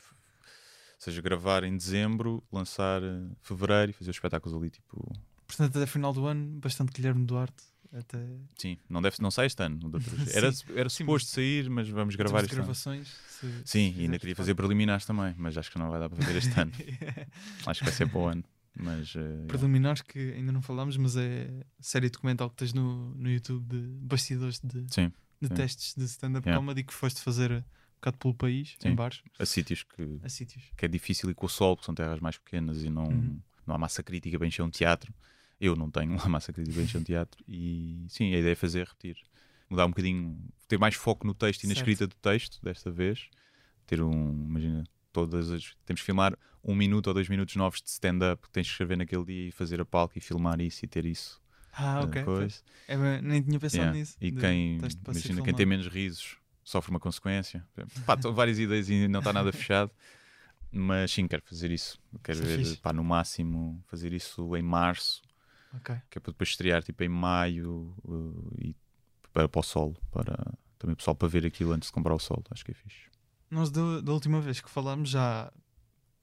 seja, gravar em dezembro, lançar em fevereiro e fazer os espetáculos ali, tipo. Portanto, até final do ano, bastante Guilherme Duarte. Até Sim, não, deve, não sai este ano. Era, era Sim, suposto sair, mas vamos gravar este ano. gravações. se- Sim, e ainda queria fazer preliminares também, mas acho que não vai dar para fazer este ano. acho que vai ser para o ano. Mas. eh, Preliminares que ainda não falámos, mas é série documental que tens no, no YouTube de bastidores de, Sim, de sim. testes de stand-up Yeah. comedy que foste fazer um bocado pelo país, em Sim. bares, a sítios que, a sítios. que é difícil ir com o sol, porque são terras mais pequenas e não, Uhum. não há massa crítica para encher um teatro. Eu não tenho lá massa crítica encher um teatro. E sim, a ideia é fazer repetir. Mudar um bocadinho, ter mais foco no texto e na Certo. escrita do texto, desta vez. Ter um, imagina, todas as. Temos que filmar um minuto ou dois minutos novos de stand-up que tens que escrever naquele dia e fazer a palco e filmar isso e ter isso. Ah, eh, ok. coisa. É, nem tinha pensado Yeah. nisso. E de quem, imagina, quem tem menos risos sofre uma consequência. Pá, tô- várias ideias e não está nada fechado. Mas sim, quero fazer isso. Quero Isso é ver, fixe. pá, no máximo, fazer isso em março, Ok. que é para depois estrear tipo em maio uh, e para, para o solo, para também o pessoal para ver aquilo antes de comprar o solo. Acho que é fixe. Nós da, da última vez que falámos já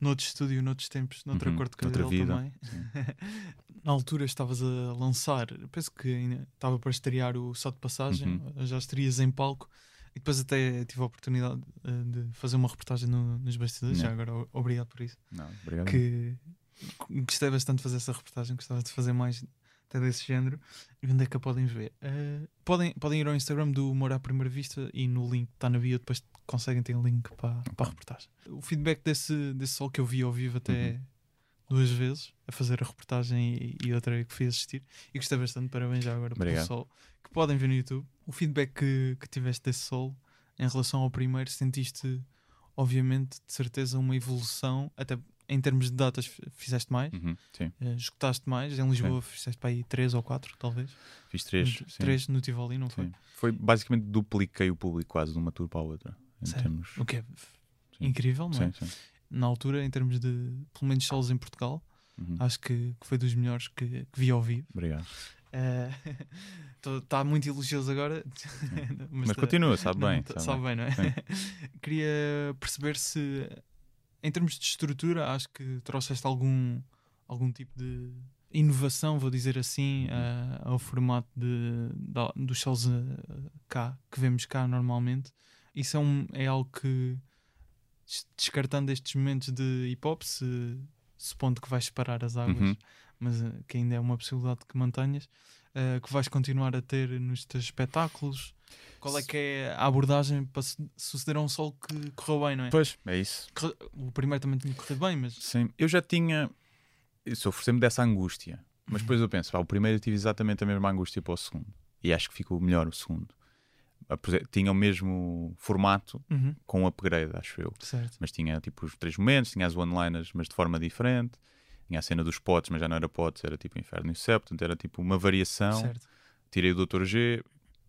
noutro estúdio, noutros tempos, noutra Uhum, cor de cabelo também. Na altura estavas a lançar, penso que ainda estava para estrear o Só de Passagem, Uhum. já estarias em palco e depois até tive a oportunidade eh, de fazer uma reportagem no- nos bastidores. Já agora obrigado por isso. Não, obrigado. Que gostei bastante de fazer essa reportagem, gostava de fazer mais até desse género. E onde é que a podem ver? Eh, podem, podem ir ao Instagram do Humor à Primeira Vista e no link que está na bio depois conseguem ter link para, para a reportagem. O feedback desse, desse sol que eu vi ao vivo até Uhum. duas vezes a fazer a reportagem e, e outra que fui assistir e gostei bastante, parabéns já agora pelo Obrigado. sol que podem ver no YouTube. O feedback que, que tiveste desse sol em relação ao primeiro, sentiste obviamente de certeza uma evolução, até em termos de datas fizeste mais, Uhum, sim, eh, escutaste mais, em Lisboa fizeste para aí três ou quatro, talvez. fiz três. No- sim, três no Tivoli, não foi? sim. Foi basicamente dupliquei o público quase de uma tour para a outra. Termos. O que é Sim. incrível, não é? Sim, sim. Na altura, em termos de, pelo menos solos em Portugal, Uhum. acho que, que foi dos melhores que, que vi ao vivo. Obrigado. Está muito elogioso agora, Mas, tá- continua, sabe não, bem. tá- sabe sabe bem. bem, não é? Queria perceber se, em termos de estrutura, acho que trouxeste algum, algum tipo de inovação, vou dizer assim, a- ao formato de, da- dos shows eh, cá, que vemos cá normalmente. Isso é, um, é algo que, des- descartando estes momentos de hip hop, se, supondo que vais separar as águas, Uhum. mas eh, que ainda é uma possibilidade que mantenhas, eh, que vais continuar a ter nos teus espetáculos. Qual é que é a abordagem para su- suceder a um sol que correu bem, não é? Pois, é isso. O primeiro também tinha corrido bem, mas Sim, eu já tinha. Isso ofereceu-me dessa angústia. Mas depois eu penso, pá, o primeiro eu tive exatamente a mesma angústia para o segundo. E acho que ficou melhor o segundo. Tinha o mesmo formato Uhum, com um upgrade, acho eu. certo. Mas tinha tipo os três momentos, tinha as one-liners, mas de forma diferente. Tinha a cena dos potes, mas já não era potes, era tipo Inferno e Céu, portanto era tipo uma variação. Certo. Tirei o Dr. G.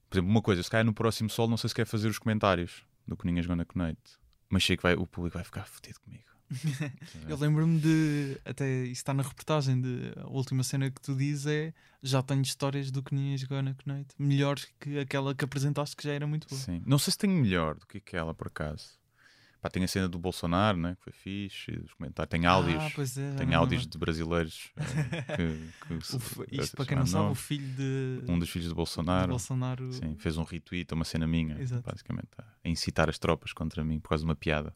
Por exemplo, uma coisa, se calhar no próximo sol, não sei se quer fazer os comentários do Coninhas Gonna Connect, mas sei que vai, o público vai ficar fodido comigo. Eu lembro-me de. Até isso está na reportagem. De, a última cena que tu dizes é. Já tenho histórias do que Ninhas Gonna Knight melhores que aquela que apresentaste, que já era muito boa. Sim. Não sei se tenho melhor do que aquela, por acaso. Pá, tem a cena do Bolsonaro, né? que foi fixe, os comentários. Tem áudios. Ah, é. Tem me áudios de brasileiros eh, que, que se- O f- se Isto para quem não chamaram sabe, o filho de. um dos filhos do de Bolsonaro, Bolsonaro. sim, fez um retweet a uma cena minha, Exato. basicamente, a incitar as tropas contra mim por causa de uma piada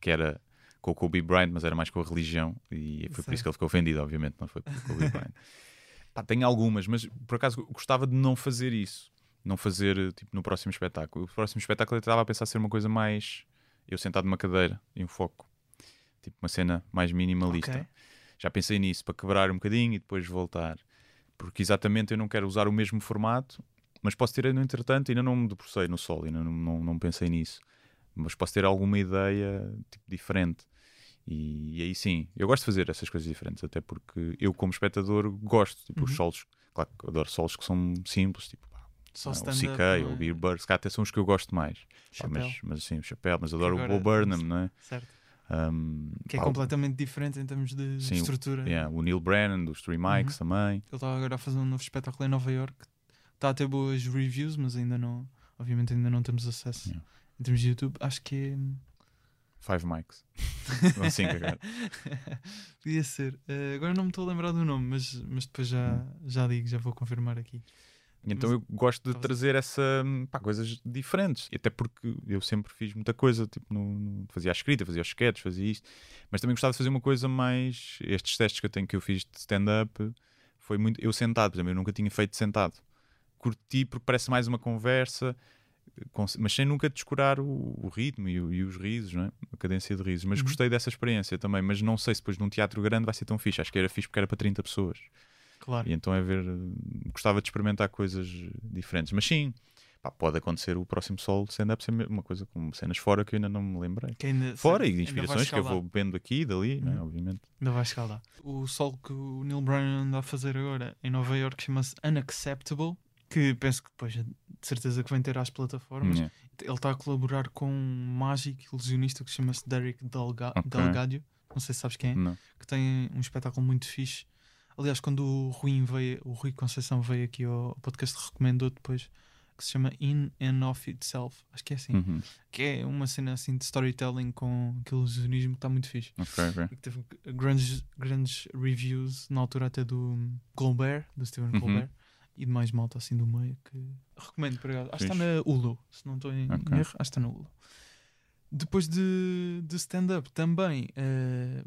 que era com o Kobe Bryant, mas era mais com a religião, e foi por isso que ele ficou ofendido, obviamente, não foi pelo Kobe Bryant. Pá, tem algumas, mas por acaso gostava de não fazer isso, não fazer tipo no próximo espetáculo. O próximo espetáculo eu estava a pensar ser uma coisa mais eu sentado numa cadeira e um foco, tipo uma cena mais minimalista. Ok. Já pensei nisso para quebrar um bocadinho e depois voltar, porque exatamente eu não quero usar o mesmo formato, mas posso ter no entretanto, ainda não me debrucei no sol, ainda não, não, não pensei nisso, mas posso ter alguma ideia tipo, diferente. E, e aí sim, eu gosto de fazer essas coisas diferentes, até porque eu, como espectador, gosto. Tipo, os Uhum. solos, claro que adoro solos que são simples, tipo Só o CK não ou é? o Beer Bird, se calhar até são os que eu gosto mais. Pá, mas, mas assim, o chapéu, mas adoro agora- o Bo Burnham, não é? Certo. Um, Que é pá, completamente diferente em termos de Sim, o- estrutura. yeah, o Neil Brennan, dos Three Mics também. Ele estava agora a fazer um novo espetáculo em Nova York. Está a ter boas reviews, mas ainda não. Obviamente ainda não temos acesso. Yeah. Em termos de YouTube, acho que é. Five Mics. São cinco agora. Podia ser. Eh, agora não me estou a lembrar do nome, mas, mas depois já, Hum. já digo, já vou confirmar aqui. Então eu gosto de trazer essa pá, coisas diferentes. E até porque eu sempre fiz muita coisa, tipo, no, no- fazia a escrita, fazia os sketches, fazia isto. Mas também gostava de fazer uma coisa mais. Estes testes que eu tenho que eu fiz de stand-up foi muito. Eu sentado, por exemplo, eu nunca tinha feito sentado. Curti porque parece mais uma conversa, com- mas sem nunca descurar o, o ritmo e, o- e os risos, não é? a cadência de risos. Mas Uhum. gostei dessa experiência também. Mas não sei se depois num teatro grande vai ser tão fixe. Acho que era fixe porque era para 30 pessoas. Claro. E então é ver. Gostava de experimentar coisas diferentes. Mas sim, pá, pode acontecer o próximo sol stand-up ser uma coisa com cenas fora que eu ainda não me lembrei. Ainda, Fora e de inspirações que eu escalar. vou bebendo aqui e dali, né, Uhum. obviamente. Ainda vai lá. O solo que o Neil Brennan anda a fazer agora em Nova York chama-se Unacceptable. Que penso que depois de certeza que vem ter às plataformas. Yeah. Ele está a colaborar com um mágico ilusionista que se chama-se Derek Delga Ok. Delgadio. Não sei se sabes quem é. Não. Que tem um espetáculo muito fixe. Aliás, quando o Rui, veio, o Rui Conceição veio aqui ao podcast, recomendou depois que se chama In and of Itself. Acho que é assim. Uhum. Que é uma cena assim de storytelling com aquele ilusionismo que está muito fixe. Ok, ok. E que teve grandes, grandes reviews na altura até do Colbert, do Stephen Uhum. Colbert, e de mais malta assim do meio que recomendo acaso. Acho que está na Hulu, se não estou em Ok. erro, acho que está na Hulu. Depois de, de stand-up também, eh,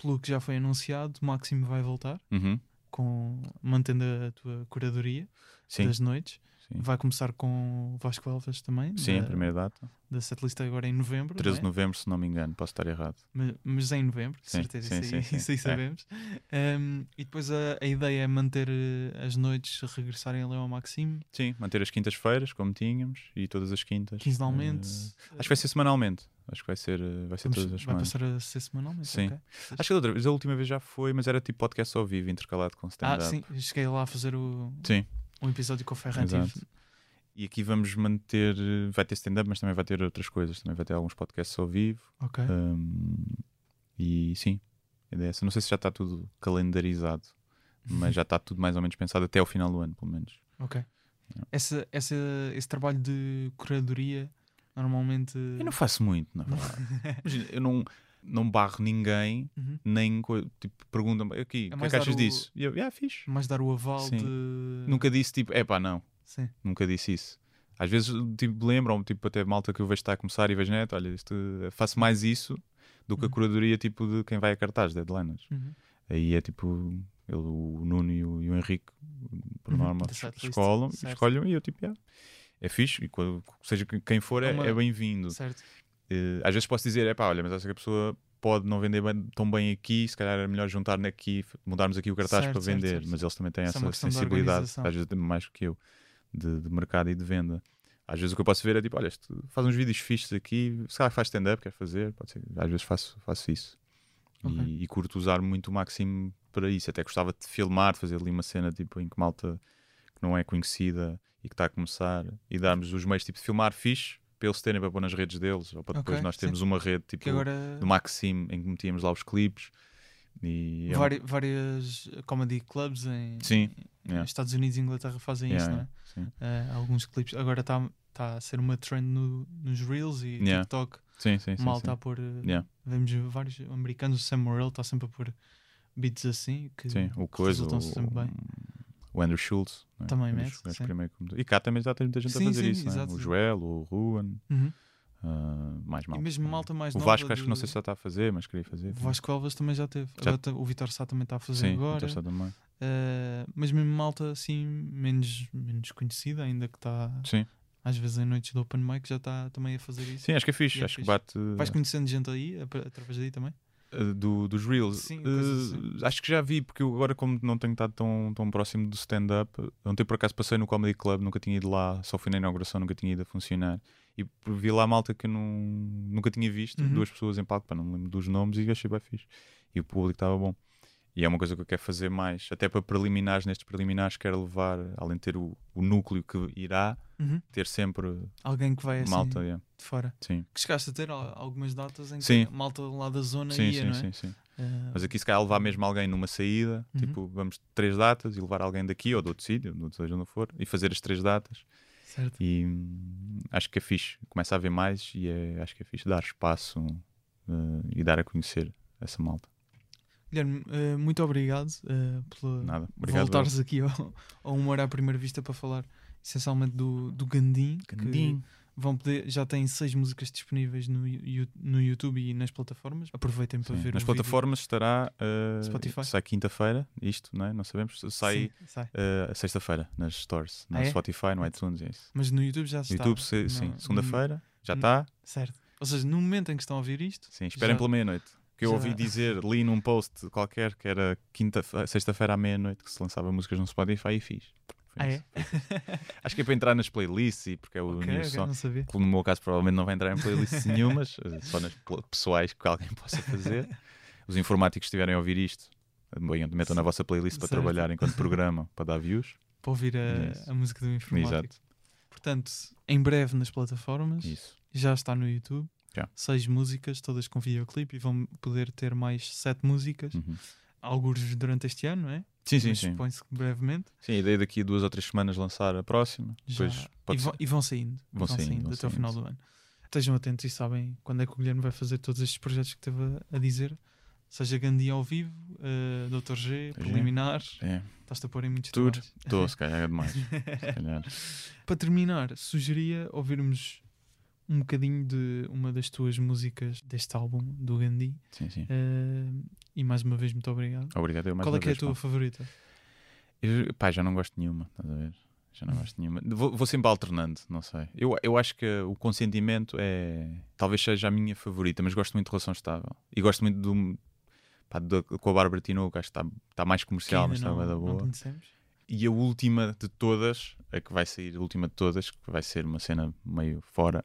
pelo que já foi anunciado, o Máximo vai voltar, Uhum. com, mantendo a tua curadoria Sim, das noites. sim. Vai começar com Vasco Alves também, Sim, a da, primeira data. da setlist agora em novembro. 13 de não é? novembro, se não me engano, posso estar errado. mas, mas em novembro, de Sim, certeza, sim, isso, aí, sim, isso aí É. sabemos. Um, e depois a, a ideia é manter eh, as noites regressarem ali ao Maxime, Sim, manter as quintas-feiras, como tínhamos, e todas as quintas. quinzenalmente. Eh, acho que vai ser semanalmente. Acho que vai ser, eh, vai ser Vamos- todas as vai semanas. passar a ser semanalmente. Sim. ok. Acho que a outra vez, a última vez já foi, mas era tipo podcast ao vivo, intercalado com Ah, stand-up. sim, cheguei lá a fazer o, Sim. um episódio com o Ferran. Exato. tive- E aqui vamos manter, eh, vai ter stand-up, mas também vai ter outras coisas. Também vai ter alguns podcasts ao vivo. Ok. Um, e sim, a ideia é essa. Não sei se já está tudo calendarizado, mas já está tudo mais ou menos pensado até ao final do ano, pelo menos. ok. Essa, essa, esse trabalho de curadoria normalmente. Eu não faço muito, na verdade. Imagina, eu não, não barro ninguém, Uhum. nem tipo, perguntam-me aqui, o que é que achas o- disso? E eu, ah, fixe. Mais dar o aval Sim. de. Nunca disse tipo, é pá, não. Sim. Nunca disse isso. Às vezes tipo, lembram, tipo, até malta que eu vejo está a começar e vejo neto, olha, isto, faço mais isso do que a Uhum. curadoria tipo de quem vai a cartaz, deadliners. Uhum. Aí é tipo, ele, o Nuno e o, e o Henrique, por Uhum, norma, certo. escolhem e eu tipo, yeah, é fixe, e quando- seja que- quem for, É é, uma- é bem-vindo. Certo. Eh, às vezes posso dizer, é pá, olha, mas acho que a pessoa pode não vender bem- tão bem aqui, se calhar era melhor juntar aqui, mudarmos aqui o cartaz Certo, para certo, vender, certo. mas eles também têm é essa sensibilidade, às vezes mais que eu, de, de mercado e de venda. Às vezes o que eu posso ver é tipo, olha, faz uns vídeos fixos aqui, se calhar faz stand-up, quer fazer, pode ser, às vezes faço, faço isso. Ok. E, e curto usar muito o Maxime para isso. Até gostava de filmar, de fazer ali uma cena tipo, em que malta que não é conhecida e que está a começar e darmos os meios tipo, de filmar fixe para eles terem para pôr nas redes deles ou para depois Ok, nós sim. termos uma rede tipo Que agora do Maxime em que metíamos lá os clipes. E é um- vari- várias comedy clubs em, Sim, em yeah. Estados Unidos e Inglaterra fazem Yeah, isso, não é? sim. Eh, alguns clipes. Agora está tá a ser uma trend no- nos Reels e Yeah. TikTok. Sim, sim, sim. mal sim. está a pôr. eh, Yeah. Vemos vários americanos, o Sam Morrell está sempre a pôr beats assim que, Sim, o coisa, resultam o, sempre bem. O Andrew Schultz. é? Também mete, que- E cá também já tem muita gente Sim, a fazer sim, isso. não é? O Joel, o Ruan, Uhum. ah, mais E malta. mesmo malta mais O Vasco acho que não sei se já está a fazer, mas queria fazer. O Vasco Alves também já teve. Já- Agora tá- o Vitor Sá também está a fazer Sim, agora. então está também. Eh, mas mesmo malta assim, menos, menos conhecida, ainda que está Sim. às vezes em noites do Open Mic, já está também a fazer isso. Sim, acho que é fixe. E é acho que fixe. bate. Vais conhecendo gente aí, atra- através daí também? Uh, do, dos Reels. Sim, Uh, assim. acho que já vi, porque eu agora, como não tenho estado tão, tão próximo do stand-up, ontem por acaso passei no Comedy Club, nunca tinha ido lá, só fui na inauguração, nunca tinha ido a funcionar. E vi lá malta que eu não, nunca tinha visto, Uhum. duas pessoas em palco, pá, não me lembro dos nomes, e achei bem fixe. E o público estava bom. E é uma coisa que eu quero fazer mais, até para preliminares, nestes preliminares, quero levar, além de ter o, o núcleo que irá, Uhum. ter sempre Alguém que vai assim malta. yeah. de fora. Sim, Que chegaste a ter al- algumas datas em que Sim. a malta lá da zona sim, ia, sim, não é? sim, sim. Eh, Mas aqui se calhar levar mesmo alguém numa saída, Uhum. tipo, vamos três datas e levar alguém daqui ou de outro sítio, seja onde for, e fazer as três datas. certo. E hum, acho que é fixe, começa a haver mais e é, acho que é fixe dar espaço eh, e dar a conhecer essa malta. Guilherme, eh, muito obrigado eh, por Nada, obrigado. voltares aqui ao, ao Humor à Primeira Vista para falar essencialmente do, do Gandim. Gandim. Vão poder, já têm seis músicas disponíveis no, no YouTube e nas plataformas. Aproveitem para Sim. ver Nas plataformas estará eh, Spotify. sai quinta-feira, isto, não é? Não sabemos, vídeo. sai Sim, sai. eh, sexta-feira nas stores, no Ah, é? Spotify, no iTunes, é isso. Mas no YouTube já No está. YouTube, se- No- sim, segunda-feira, já está. Certo. Ou seja, no momento em que estão a ouvir isto, Sim, esperem Já- pela meia-noite. Que eu ouvi dizer, li num post qualquer que era quinta, sexta-feira à meia-noite que se lançava músicas no Spotify e fiz. Ah, é? Acho que é para entrar nas playlists e porque é o Ok, new ok, song. não sabia. No meu caso, provavelmente não vai entrar em playlists nenhumas, eh, só nas pessoais que alguém possa fazer. Os informáticos estiverem a ouvir isto, bem, metam na vossa playlist para Certo. trabalhar enquanto programa, para dar views. Para ouvir a, a música do informático. Exato. Portanto, em breve nas plataformas, Isso. já está no YouTube. Já. Seis músicas, todas com videoclipe, e vão poder ter mais sete músicas, Uhum. alguns durante este ano, não é? Sim, sim, sim. Supõe-se que brevemente. Sim, a ideia daqui a duas ou três semanas lançar a próxima. Já. Depois e, vão, e vão saindo. Vão saindo, vão até o final saindo. do ano. Estejam atentos e sabem quando é que o Guilherme vai fazer todos estes projetos que teve a, a dizer. Seja Gandhi ao vivo, uh, Dr. G. É, Estás-te a pôr em muitos tudo. Estou, se calhar é demais. Se calhar. Para terminar, sugeria ouvirmos um bocadinho de uma das tuas músicas deste álbum, do Gandhi. Sim, sim. Uh, e mais uma vez, muito obrigado. Obrigado. eu mais Qual é que é a tua pá. favorita? Eu, pá, já não gosto de nenhuma, estás a ver? Já não gosto de nenhuma. Vou, vou sempre alternando, não sei. Eu, eu acho que o consentimento é. Talvez seja a minha favorita, mas gosto muito de relação estável. E gosto muito do. Pá, da- com a Bárbara Tinoco, acho que está, está mais comercial, mas está da boa. E a última de todas, a que vai sair, a última de todas, que vai ser uma cena meio fora,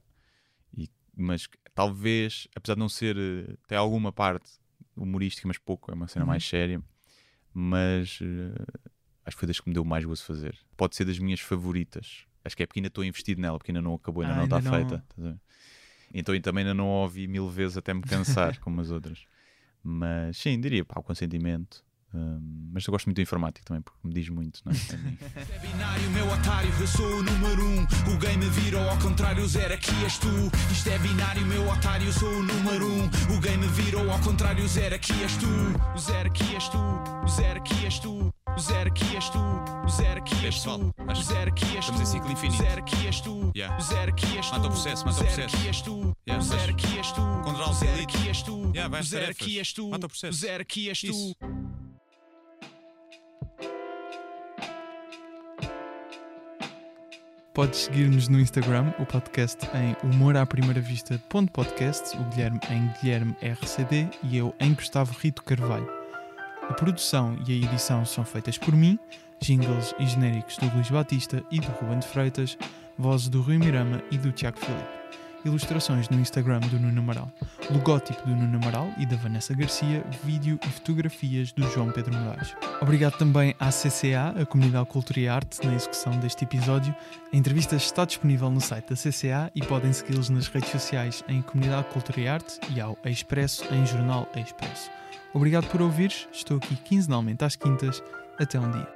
mas talvez, apesar de não ser, eh, tem alguma parte humorística, mas pouco, é uma cena Uhum. mais séria, mas eh, acho que foi das que me deu mais gozo fazer. Pode ser das minhas favoritas. Acho que é porque ainda estou investido nela, porque ainda não acabou, ainda Ah, não está não- feita. Então eu também ainda não a ouvi mil vezes até me cansar, como as outras. Mas sim, diria, pá, o consentimento. Hum, mas eu gosto muito do informático também, porque me diz muito, não é? É binário, meu otário, eu sou o número um. O game vira ao contrário, zero aqui és tu. Isto é binário, meu otário, eu sou o número um. O game vira ao contrário, zero aqui és tu. O zero aqui és tu, o zero aqui és tu. O zero aqui és tu, o zero aqui és tu. O zero aqui és tu. estamos em ciclo infinito. O zero aqui és tu. Yeah. O zero aqui és tu. Mata o processo, mata o zero processo. aqui és tu. Yeah, O zero aqui és tu. Controlar O zero aqui és tu. O zero aqui és tu. Mata o processo. O zero aqui és tu. Podes seguir-nos no Instagram, o podcast em humor à primeira vista podcast, o Guilherme em Guilherme RCD e eu em Gustavo Rito Carvalho. A produção e a edição são feitas por mim, jingles e genéricos do Luís Batista e do Ruben de Freitas, vozes do Rui Mirama e do Tiago Filipe. Ilustrações no Instagram do Nuno Amaral, logótipo do Nuno Amaral e da Vanessa Garcia, vídeo e fotografias do João Pedro Moraes. Obrigado também à CCA, a Comunidade Cultura e Arte, na execução deste episódio. A entrevista está disponível no site da CCA e podem segui-los nas redes sociais em Comunidade Cultura e Arte e ao Expresso em Jornal Expresso. Obrigado por ouvires, estou aqui quinzenalmente às quintas. Até um dia.